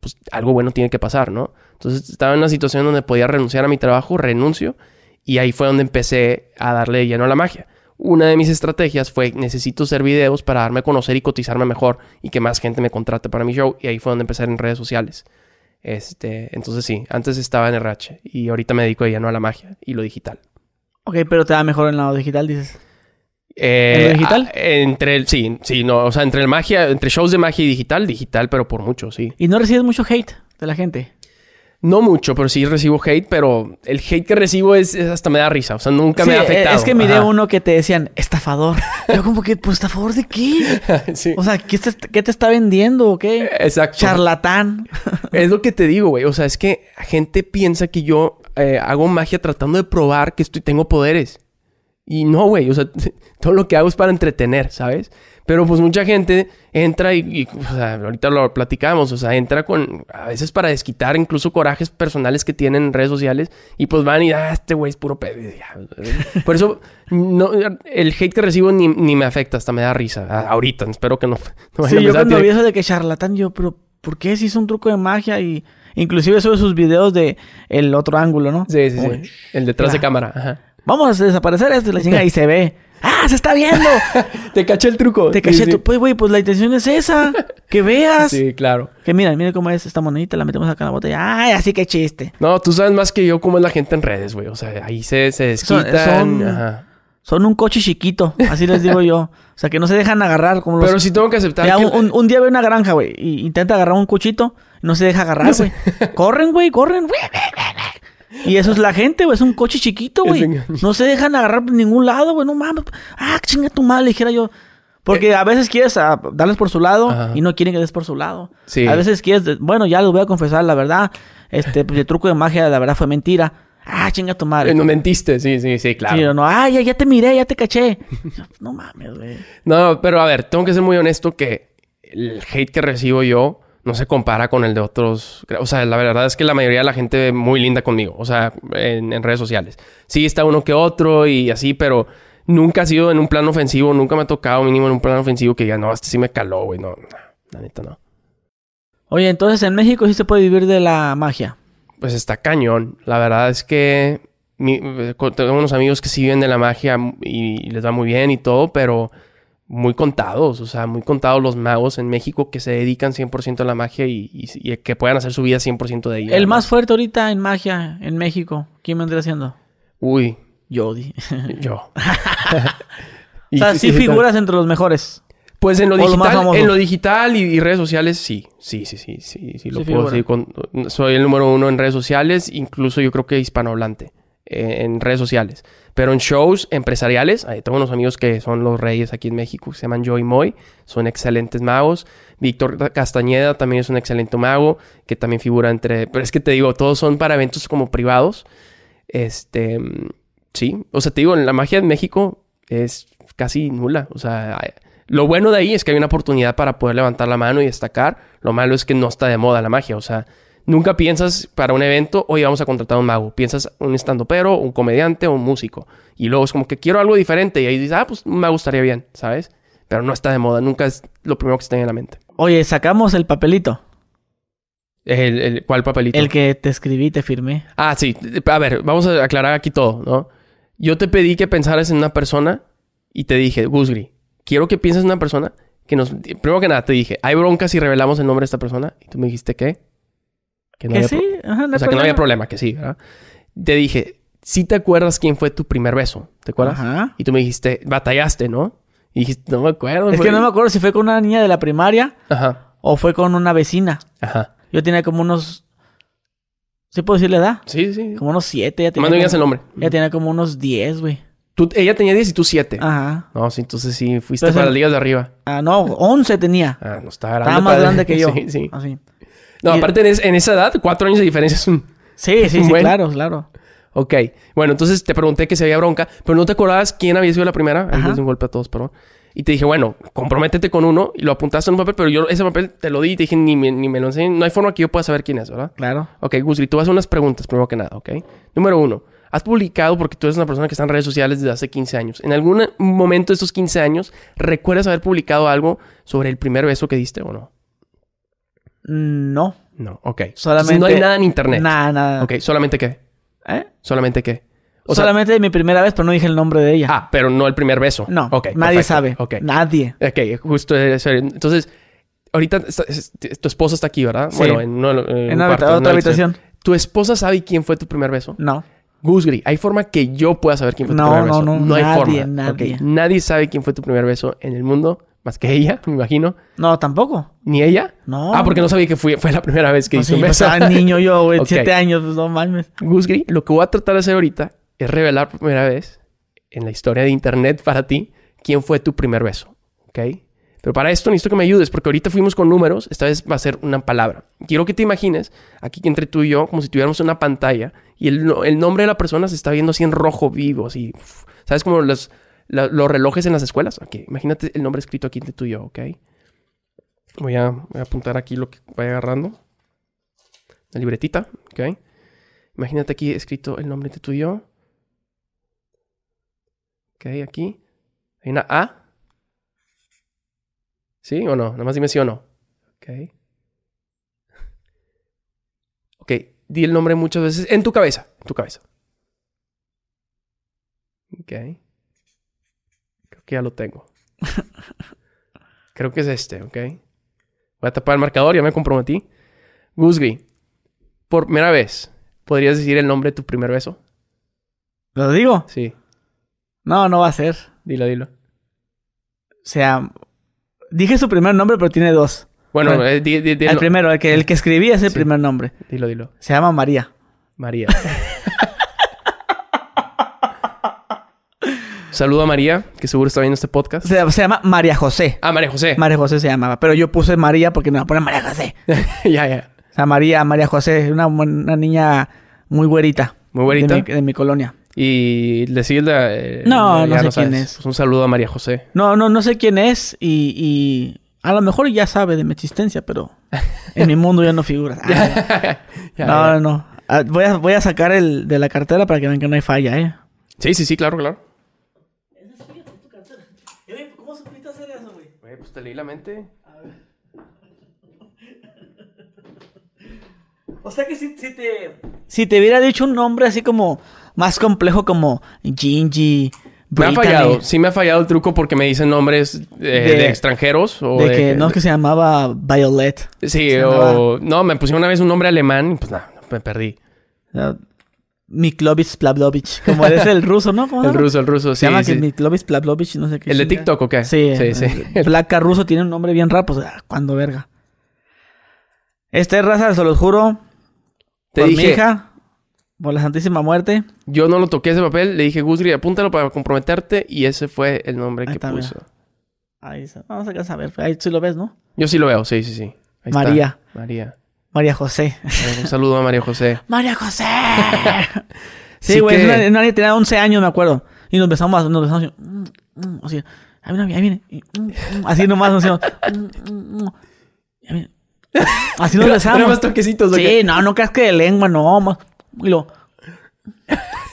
Pues algo bueno tiene que pasar, ¿no? Entonces estaba en una situación donde podía renunciar a mi trabajo, renuncio, y ahí fue donde empecé a darle lleno a la magia. Una de mis estrategias fue necesito hacer videos para darme a conocer y cotizarme mejor y que más gente me contrate para mi show, y ahí fue donde empecé en redes sociales. Este, entonces sí, antes estaba en RH y ahorita me dedico de lleno a la magia y lo digital. Ok, pero te da mejor en lado digital, dices. Eh, ¿En lo digital? a- entre el, sí, sí, no, o sea, entre el magia, entre shows de magia y digital, digital, pero por mucho, sí. Y no recibes mucho hate de la gente. No mucho, pero sí recibo hate, pero el hate que recibo es, es hasta me da risa, o sea, nunca me ha afectado. Es que miré Ajá. uno que te decían estafador. Yo como que, pues estafador de qué? sí. O sea, ¿qué te, qué te está vendiendo o qué? Exacto. Charlatán. Es lo que te digo, güey. O sea, es que la gente piensa que yo eh, hago magia tratando de probar que estoy, tengo poderes. Y no, güey. O sea, todo lo que hago es para entretener, ¿sabes? Pero pues mucha gente entra y, y, o sea, ahorita lo platicamos, o sea, entra con, a veces para desquitar incluso corajes personales que tienen en redes sociales y pues van y, ah, este güey es puro pedo. Por eso, no, el hate que recibo ni, ni me afecta, hasta me da risa. Ah, ahorita, espero que no. no Sí, yo cuando vi eso de que charlatán, yo, pero ¿por qué si hizo un truco de magia? Y inclusive sube sus videos de el otro ángulo, ¿no? Sí, sí, sí. El detrás de cámara. Ajá. Vamos a desaparecer esto y la chinga y se ve. ¡Ah, se está viendo! Te caché el truco. Te Sí, caché sí. tú. Pues, güey, pues la intención es esa. Que veas. Sí, claro. Que mira, mira cómo es esta monedita, la metemos acá en la botella. ¡Ay, así que chiste! No, tú sabes más que yo cómo es la gente en redes, güey. O sea, ahí se, se desquitan. son- Ajá. Son un coche chiquito, así les digo yo. O sea, que no se dejan agarrar como los... Pero sí tengo que aceptar Mira, que... un, día ve una granja, güey, y intenta agarrar un cuchito no se deja agarrar, güey. Corren, güey, corren. Y eso es la gente, güey. Es un coche chiquito, güey. No se dejan agarrar por ningún lado, güey. No mames. Ah, chinga tu madre, dijera yo. Porque a veces quieres ah, darles por su lado Eh. Ajá. y no quieren que des por su lado. Sí. A veces quieres, bueno, ya les voy a confesar la verdad. Este, pues, el truco de magia, la verdad, fue mentira. Ah, chinga tu madre. Eh, No mentiste, sí, sí, sí, claro. Sí, no, ah, ya, ya te miré, ya te caché. no mames, güey. No, pero a ver, tengo que ser muy honesto que el hate que recibo yo no se compara con el de otros. O sea, la verdad es que la mayoría de la gente muy linda conmigo. O sea, en, en redes sociales. Sí, está uno que otro y así, pero nunca ha sido en un plan ofensivo. Nunca me ha tocado mínimo en un plan ofensivo que diga, no, este sí me caló, güey. No, no, la neta no. Oye, entonces en México sí se puede vivir de la magia. Pues está cañón. La verdad es que mi- eh, tengo unos amigos que sí viven de la magia y les va muy bien y todo, pero muy contados, o sea, muy contados los magos en México que se dedican 100% a la magia y, y- y que puedan hacer su vida 100% de ella. El más fuerte ahorita en magia en México, ¿quién vendría siendo? Uy, Jody. yo. o sea, sí figuras entre los mejores. Pues en lo O digital, famosos. en lo digital y, y redes sociales, sí. Sí, sí, sí, sí, sí, lo Sí puedo decir. con- soy el número uno en redes sociales, incluso yo creo que hispanohablante eh, en redes sociales. Pero en shows empresariales, tengo unos amigos que son los reyes aquí en México, se llaman Joy Moy, son excelentes magos. Víctor Castañeda también es un excelente mago, que también figura entre... Pero es que te digo, todos son para eventos como privados. Este, sí, o sea, te digo, la magia en México es casi nula. O sea, lo bueno de ahí es que hay una oportunidad para poder levantar la mano y destacar. Lo malo es que no está de moda la magia. O sea, nunca piensas para un evento, hoy vamos a contratar a un mago. Piensas un estandopero, un comediante o un músico. Y luego es como que quiero algo diferente. Y ahí dices, ah, pues me gustaría bien, ¿sabes? Pero no está de moda. Nunca es lo primero que se tiene en la mente. Oye, sacamos el papelito. El, el- ¿Cuál papelito? El que te escribí, te firmé. Ah, sí. A ver, vamos a aclarar aquí todo, ¿no? Yo te pedí que pensaras en una persona y te dije, Gusgri, quiero que pienses en una persona que nos... Primero que nada, te dije, ¿hay bronca si revelamos el nombre de esta persona? Y tú me dijiste, ¿qué? Que no Que había sí, ajá, no o sea, que no había problema. que sí, ¿verdad? Te dije, ¿sí te acuerdas quién fue tu primer beso? ¿Te acuerdas? Ajá. Y tú me dijiste, batallaste, ¿no? Y dijiste, no me acuerdo. Es güey". que no me acuerdo si fue con una niña de la primaria Ajá, o fue con una vecina. ajá. Yo tenía como unos... ¿Sí puedo decir la edad? Sí, sí. Como unos siete. Ya tenía digas el como... nombre. Ella tenía como unos 10, güey. Tú- ella tenía 10 y tú 7. Ajá. No, sí, entonces sí, fuiste Entonces, para las ligas de arriba. Ah, no, 11 tenía. Ah, no estaba grande. Estaba más padre. grande que yo. Sí, sí. Así. No, Y- aparte en, es- en esa edad, cuatro años de diferencia es un... Sí, sí, sí, claro, claro. Ok. Bueno, entonces te pregunté que si había bronca, pero no te acordabas quién había sido la primera. Ahí les un golpe a todos, perdón. Y te dije, bueno, comprométete con uno y lo apuntaste en un papel, pero yo ese papel te lo di y te dije, ni me, ni me lo enseñé. No hay forma que yo pueda saber quién es, ¿verdad? Claro. Ok, Gusri, tú vas a hacer unas preguntas primero que nada, ¿ok? Número uno, has publicado, porque tú eres una persona que está en redes sociales desde hace 15 años. ¿En algún momento de estos 15 años recuerdas haber publicado algo sobre el primer beso que diste o no? No. No, ok. Solamente. Entonces, no hay nada en internet. Nada, nada. Ok, ¿solamente qué? ¿Eh? ¿Solamente qué? O Solamente mi primera vez, pero no dije el nombre de ella. ah, pero no el primer beso. no. Ok, nadie perfecto. sabe. Ok. Nadie. Ok, justo eso. Entonces, ahorita está- tu esposa está aquí, ¿verdad? Sí. Bueno, en, uno- en En cuarto, otra habitación. ¿Tu esposa sabe quién fue tu primer beso? No. Gusgri, ¿hay forma que yo pueda saber quién fue tu No, primer no, beso? no, hay nadie, forma. nadie. Ok, Nadie sabe quién fue tu primer beso en el mundo, más que ella, me imagino. No, tampoco. ¿Ni ella? No. Ah, porque no sabía que fue, fue la primera vez que Pues hizo sí, un pues, estaba niño yo, güey. Ok. Siete años, pues no mames. Gusgri, lo que voy a tratar de hacer ahorita es revelar por primera vez en la historia de internet para ti quién fue tu primer beso. ¿Ok? Pero para esto necesito que me ayudes porque ahorita fuimos con números, esta vez va a ser una palabra. Quiero que te imagines aquí entre tú y yo como si tuviéramos una pantalla y el, no- el nombre de la persona se está viendo así en rojo vivo, así. uf. ¿Sabes como los, los relojes en las escuelas? Ok, imagínate el nombre escrito aquí entre tú y yo, ¿ok? Voy a, voy a apuntar aquí lo que vaya agarrando. La libretita, ¿ok? Imagínate aquí escrito el nombre entre tú y yo. Ok, aquí. Hay una A. ¿Sí o no? Nada más dime sí o no. Ok. Ok, di el nombre muchas veces en tu cabeza. En tu cabeza. Ok. Que ya lo tengo. Creo que es este, ok. Voy a tapar el marcador, ya me comprometí. Gusgri, por primera vez, ¿podrías decir el nombre de tu primer beso? ¿Lo digo? Sí, No, no va a ser. dilo, dilo. O sea, dije su primer nombre, pero tiene dos. Bueno, Bueno, eh, di- di- di- el no- primero, el que, el que escribí es el Sí. primer nombre. dilo, dilo. Se llama María. María. Saludo a María, que seguro está viendo este podcast. Se, se llama María José. Ah, María José. María José se llamaba. Pero yo puse María porque no poner María José. ya, ya. O sea, María, María José, una, una niña muy güerita. Muy buenita. De mi, de mi colonia. Y le sigues la... eh, No, no sé quién es. Pues un saludo a María José. No, no, no sé quién es y, y a lo mejor ya sabe de mi existencia, pero en mi mundo ya no figura. Ah, Ya, no, ya. no, no. Ah, Voy a, voy a sacar el de la cartera para que vean que no hay falla, ¿eh? Sí, sí, sí, claro, claro. ¿Cómo supiste hacer eso, güey? Güey, pues te leí la mente. O sea que si, si te... Si te hubiera dicho un nombre así como más complejo como Gingy, Me ha Brittany, fallado. Sí me ha fallado el truco porque me dicen nombres eh, de, De- extranjeros. O de que no es que se llamaba Violet. Sí, o... No, me pusieron una vez un nombre alemán y pues nada, me perdí. Miklovich Plavlovich. Como eres el ruso, ¿no? ¿Cómo se El llama? ruso, el ruso, Se sí, llama sí. que Miklovich Plavlovich, no sé qué. ¿El de. TikTok o qué? Sí, Sí, sí. Placa ruso tiene un nombre bien raro, pues, ah, cuando verga. Esta es raza, se los juro. Te por dije, mi hija, por la Santísima Muerte. yo no lo toqué ese papel, le dije, Gusgri, apúntalo para comprometerte y ese fue el nombre Ahí que está, mira. puso. Ahí está. Vamos a ver. Ahí sí lo ves, ¿no? Yo sí lo veo, sí, sí, sí. Ahí está. María. María. José. Un saludo a María José. ¡María José! Sí güey. que- es Una, una niña tenía 11 años, me acuerdo. Y nos besamos, nos besamos así. mm, mm, así. Ahí viene, ahí viene. mm, mm, Así nomás nos hacíamos. mm, mm, mm. Así nos besamos. más toquecitos. ¿o Sí, qué? no, no casque de lengua, no. Más. Y lo...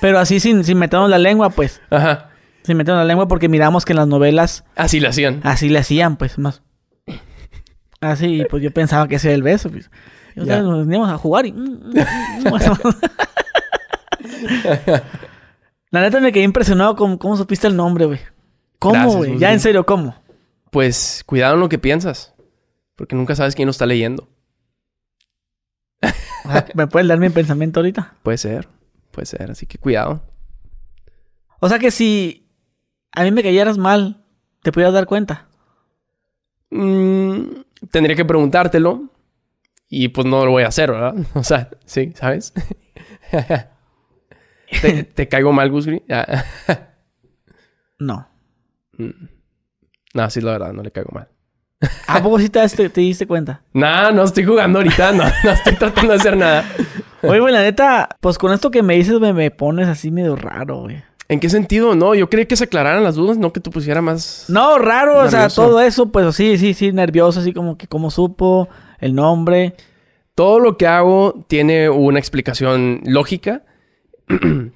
Pero así sin, sin meternos la lengua, pues. Ajá. Sin meternos la lengua porque miramos que en las novelas Así lo hacían. así le hacían, pues, más. Así, pues yo pensaba que ese era el beso, pues. Y nos veníamos a jugar y... mm, mm, mm. La neta me quedé impresionado con cómo supiste el nombre, güey. ¿Cómo, güey? Ya, en serio, ¿cómo? Pues cuidado en lo que piensas. Porque nunca sabes quién lo está leyendo. Sea, ¿Me puedes dar mi pensamiento ahorita? Puede ser. Puede ser. Así que cuidado. O sea que si a mí me cayeras mal, te pudieras dar cuenta. Mm, tendría que preguntártelo. Y pues no lo voy a hacer, ¿verdad? O sea, sí, ¿sabes? ¿Te, te caigo mal, Gusgri? Ah. No. no, sí, la verdad, no le caigo mal. ¿A poco sí te, diste- te diste cuenta? No, no estoy jugando ahorita. No, no estoy tratando de hacer nada. Oye, güey, la neta, pues con esto que me dices, me, me pones así medio raro, güey. ¿En qué sentido? No, yo creí que se aclararan las dudas, no que tú pusieras más... No, raro, o sea, todo eso, pues sí, sí, sí, nervioso, así como que como supo el nombre. Todo lo que hago tiene una explicación lógica.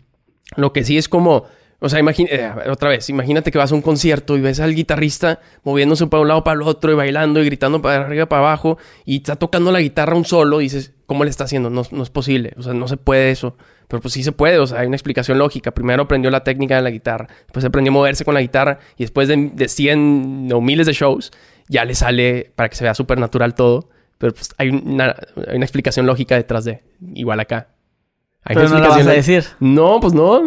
Lo que sí es como, o sea, imagina, eh, otra vez, imagínate que vas a un concierto y ves al guitarrista moviéndose para un lado para el otro y bailando y gritando para arriba para abajo y está tocando la guitarra un solo y dices, ¿cómo le está haciendo? No, no es posible, o sea, no se puede eso. Pero pues sí se puede, o sea, hay una explicación lógica. Primero aprendió la técnica de la guitarra, después aprendió a moverse con la guitarra y después de, de 100 o miles de shows ya le sale para que se vea súper natural todo. Pero pues hay una, hay una explicación lógica detrás de, igual acá. Hay Pero no la vas a decir. No, pues no.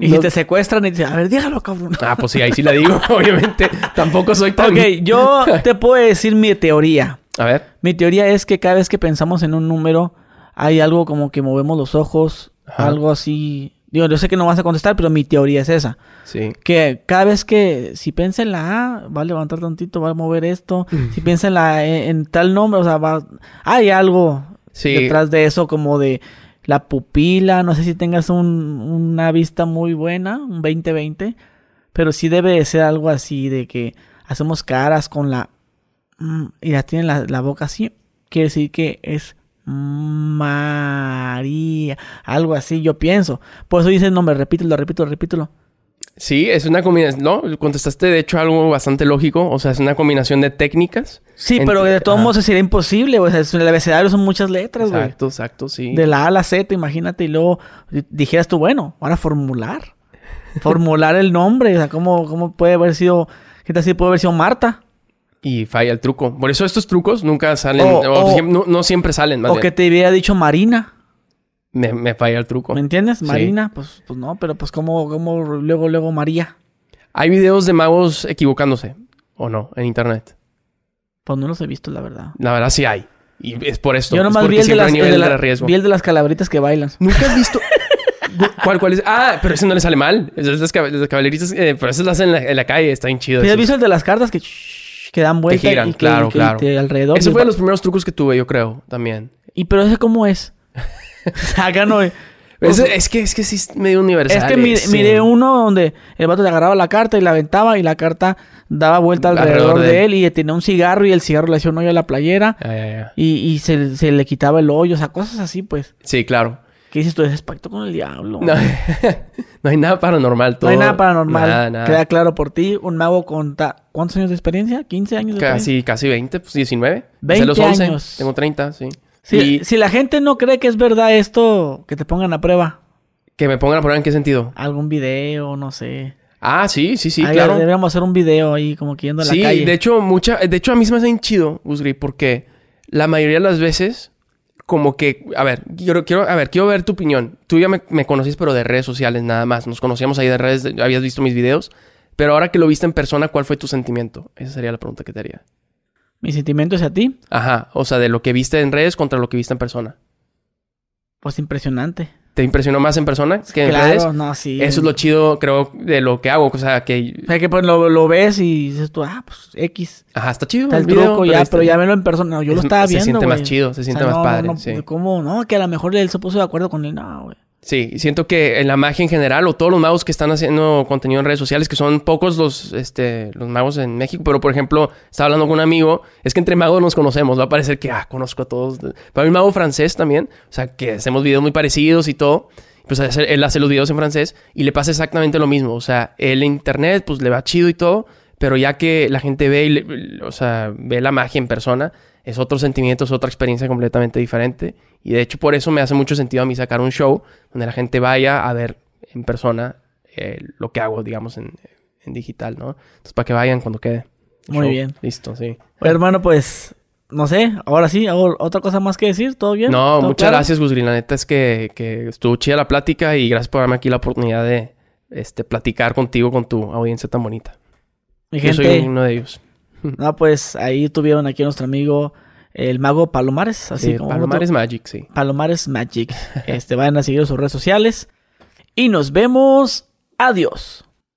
Y No- te secuestran y te dicen, a ver, dígalo, cabrón. Ah, pues sí, ahí sí la digo, obviamente. Tampoco soy tan... Ok, yo te puedo decir mi teoría. A ver. Mi teoría es que cada vez que pensamos en un número, hay algo como que movemos los ojos, Ajá. algo así. Digo, yo sé que no vas a contestar, pero mi teoría es esa. Sí. Que cada vez que, si piensa en la A, va a levantar tantito, va a mover esto. Si piensa en la en, en tal nombre, o sea, va, hay algo Sí. detrás de eso como de la pupila. No sé si tengas un- una vista muy buena, un 20-20, pero sí debe de ser algo así de que hacemos caras con la... mm, y la tiene la, la boca así. Quiere decir que es María. Algo así, yo pienso. Por eso dice el nombre, repítelo, repítelo, repítelo. Sí, es una combinación... No, contestaste de hecho algo bastante lógico. O sea, es una combinación de técnicas. Sí, pero de todos modos sería imposible. O sea, es- el abecedario son muchas letras, güey. Exacto, exacto, sí. De la A a la Z, imagínate, y luego di- dijeras tú, bueno, ahora formular. Formular el nombre, o sea, ¿cómo, cómo puede haber sido, qué tal si puede haber sido Marta? Y falla el truco. Por eso estos trucos nunca salen... O- o o- siem- no, no siempre salen, más O bien. que te hubiera dicho Marina, Me, me falla el truco. ¿me entiendes? Sí. Marina, pues, pues no, pero pues como, como luego, luego María. ¿Hay videos de magos equivocándose? ¿O no? En internet. Pues no los he visto, la verdad. La verdad sí hay. Y es por esto. Yo es nomás porque vi el, de las, el de nivel la- de riesgo. vi el de las calabritas que bailan. ¿Nunca has visto? ¿Cuál, cuál es? Ah, pero ese no le sale mal. Es de las, cab- las caballerizas, eh, pero esas las hacen en la, en la calle. Está bien chido. ¿Pero has visto el de las cartas que, que dan vuelta giran, y que, claro, que claro. te- alrededor? Ese fue de los primeros trucos que tuve, yo creo, también. ¿Y pero ese cómo es? Acá no... Ese- es que es que sí es medio universal. Es que miré uno donde el vato le agarraba la carta y la aventaba y la carta daba vuelta alrededor, Alrededor de de él y tenía un cigarro y el cigarro le hacía un hoyo a la playera Ya, ya, ya. y, y se, se le quitaba el hoyo, o sea, cosas así, pues. Sí, claro. ¿Qué dices tú? Es pacto con el diablo. No, no hay nada paranormal. No Todo, hay nada paranormal. Nada, nada. Queda claro por ti, un mago con... ta- ¿Cuántos años de experiencia? ¿15 años de experiencia? Casi, casi 20, pues 19. 20 Hice los 11. años. Tengo 30, sí. Si, Y si la gente no cree que es verdad esto, que te pongan a prueba. que me pongan a prueba en qué sentido. Algún video, no sé. Ah, sí, sí, sí, Ahí claro. Deberíamos hacer un video ahí como que yendo a la Sí, calle. de hecho, mucha, de hecho, a mí se me hace bien chido, Gusgri, porque la mayoría de las veces, como que, a ver, quiero, quiero, a ver, quiero ver tu opinión. Tú ya me, me conocís, pero de redes sociales nada más. Nos conocíamos ahí de redes, de- habías visto mis videos. Pero ahora que lo viste en persona, ¿cuál fue tu sentimiento? Esa sería la pregunta que te haría. Mi sentimiento hacia ti, Ajá, o sea, de lo que viste en redes contra lo que viste en persona. pues impresionante. ¿Te impresionó más en persona que en redes? Claro, no, sí. Eso es lo chido, creo, de lo que hago. O sea, que... O sea, que pues lo, lo ves y dices tú, ah, pues X. Ajá, está chido. Está el video, truco ya, este- pero ya verlo en persona. No, yo lo es- estaba se viendo, siente más chido, se O siente sea, más no, padre, no, sí. ¿Cómo? No, que a lo mejor él se puso de acuerdo con él. No, güey. Sí, siento que en la magia en general o todos los magos que están haciendo contenido en redes sociales, que son pocos los, este, los magos en México, pero por ejemplo, estaba hablando con un amigo, es que entre magos nos conocemos, va a parecer que, ah, conozco a todos. Hay un mago francés también, o sea, que hacemos videos muy parecidos y todo. Pues él hace los videos en francés y le pasa exactamente lo mismo. O sea, en internet, pues le va chido y todo, pero ya que la gente ve, y le- o sea, ve la magia en persona, es otro sentimiento, es otra experiencia completamente diferente. Y de hecho, por eso me hace mucho sentido a mí sacar un show donde la gente vaya a ver en persona eh, lo que hago, digamos, en, en digital, ¿no? Entonces, para que vayan cuando quede. Muy show. bien. Listo, sí. Oye, hermano, pues, no sé, ahora sí, hago otra cosa más que decir, ¿todo bien? No, ¿Todo muchas claro? gracias, Gusgri. La neta es que, que estuvo chida la plática y gracias por darme aquí la oportunidad de este, platicar contigo, con tu audiencia tan bonita. Mi Yo soy uno de ellos. No, pues ahí tuvieron aquí a nuestro amigo el mago Palomares, así Sí, como Palomares Magic, sí. Palomares Magic. Este, vayan a seguir sus redes sociales y nos vemos. Adiós.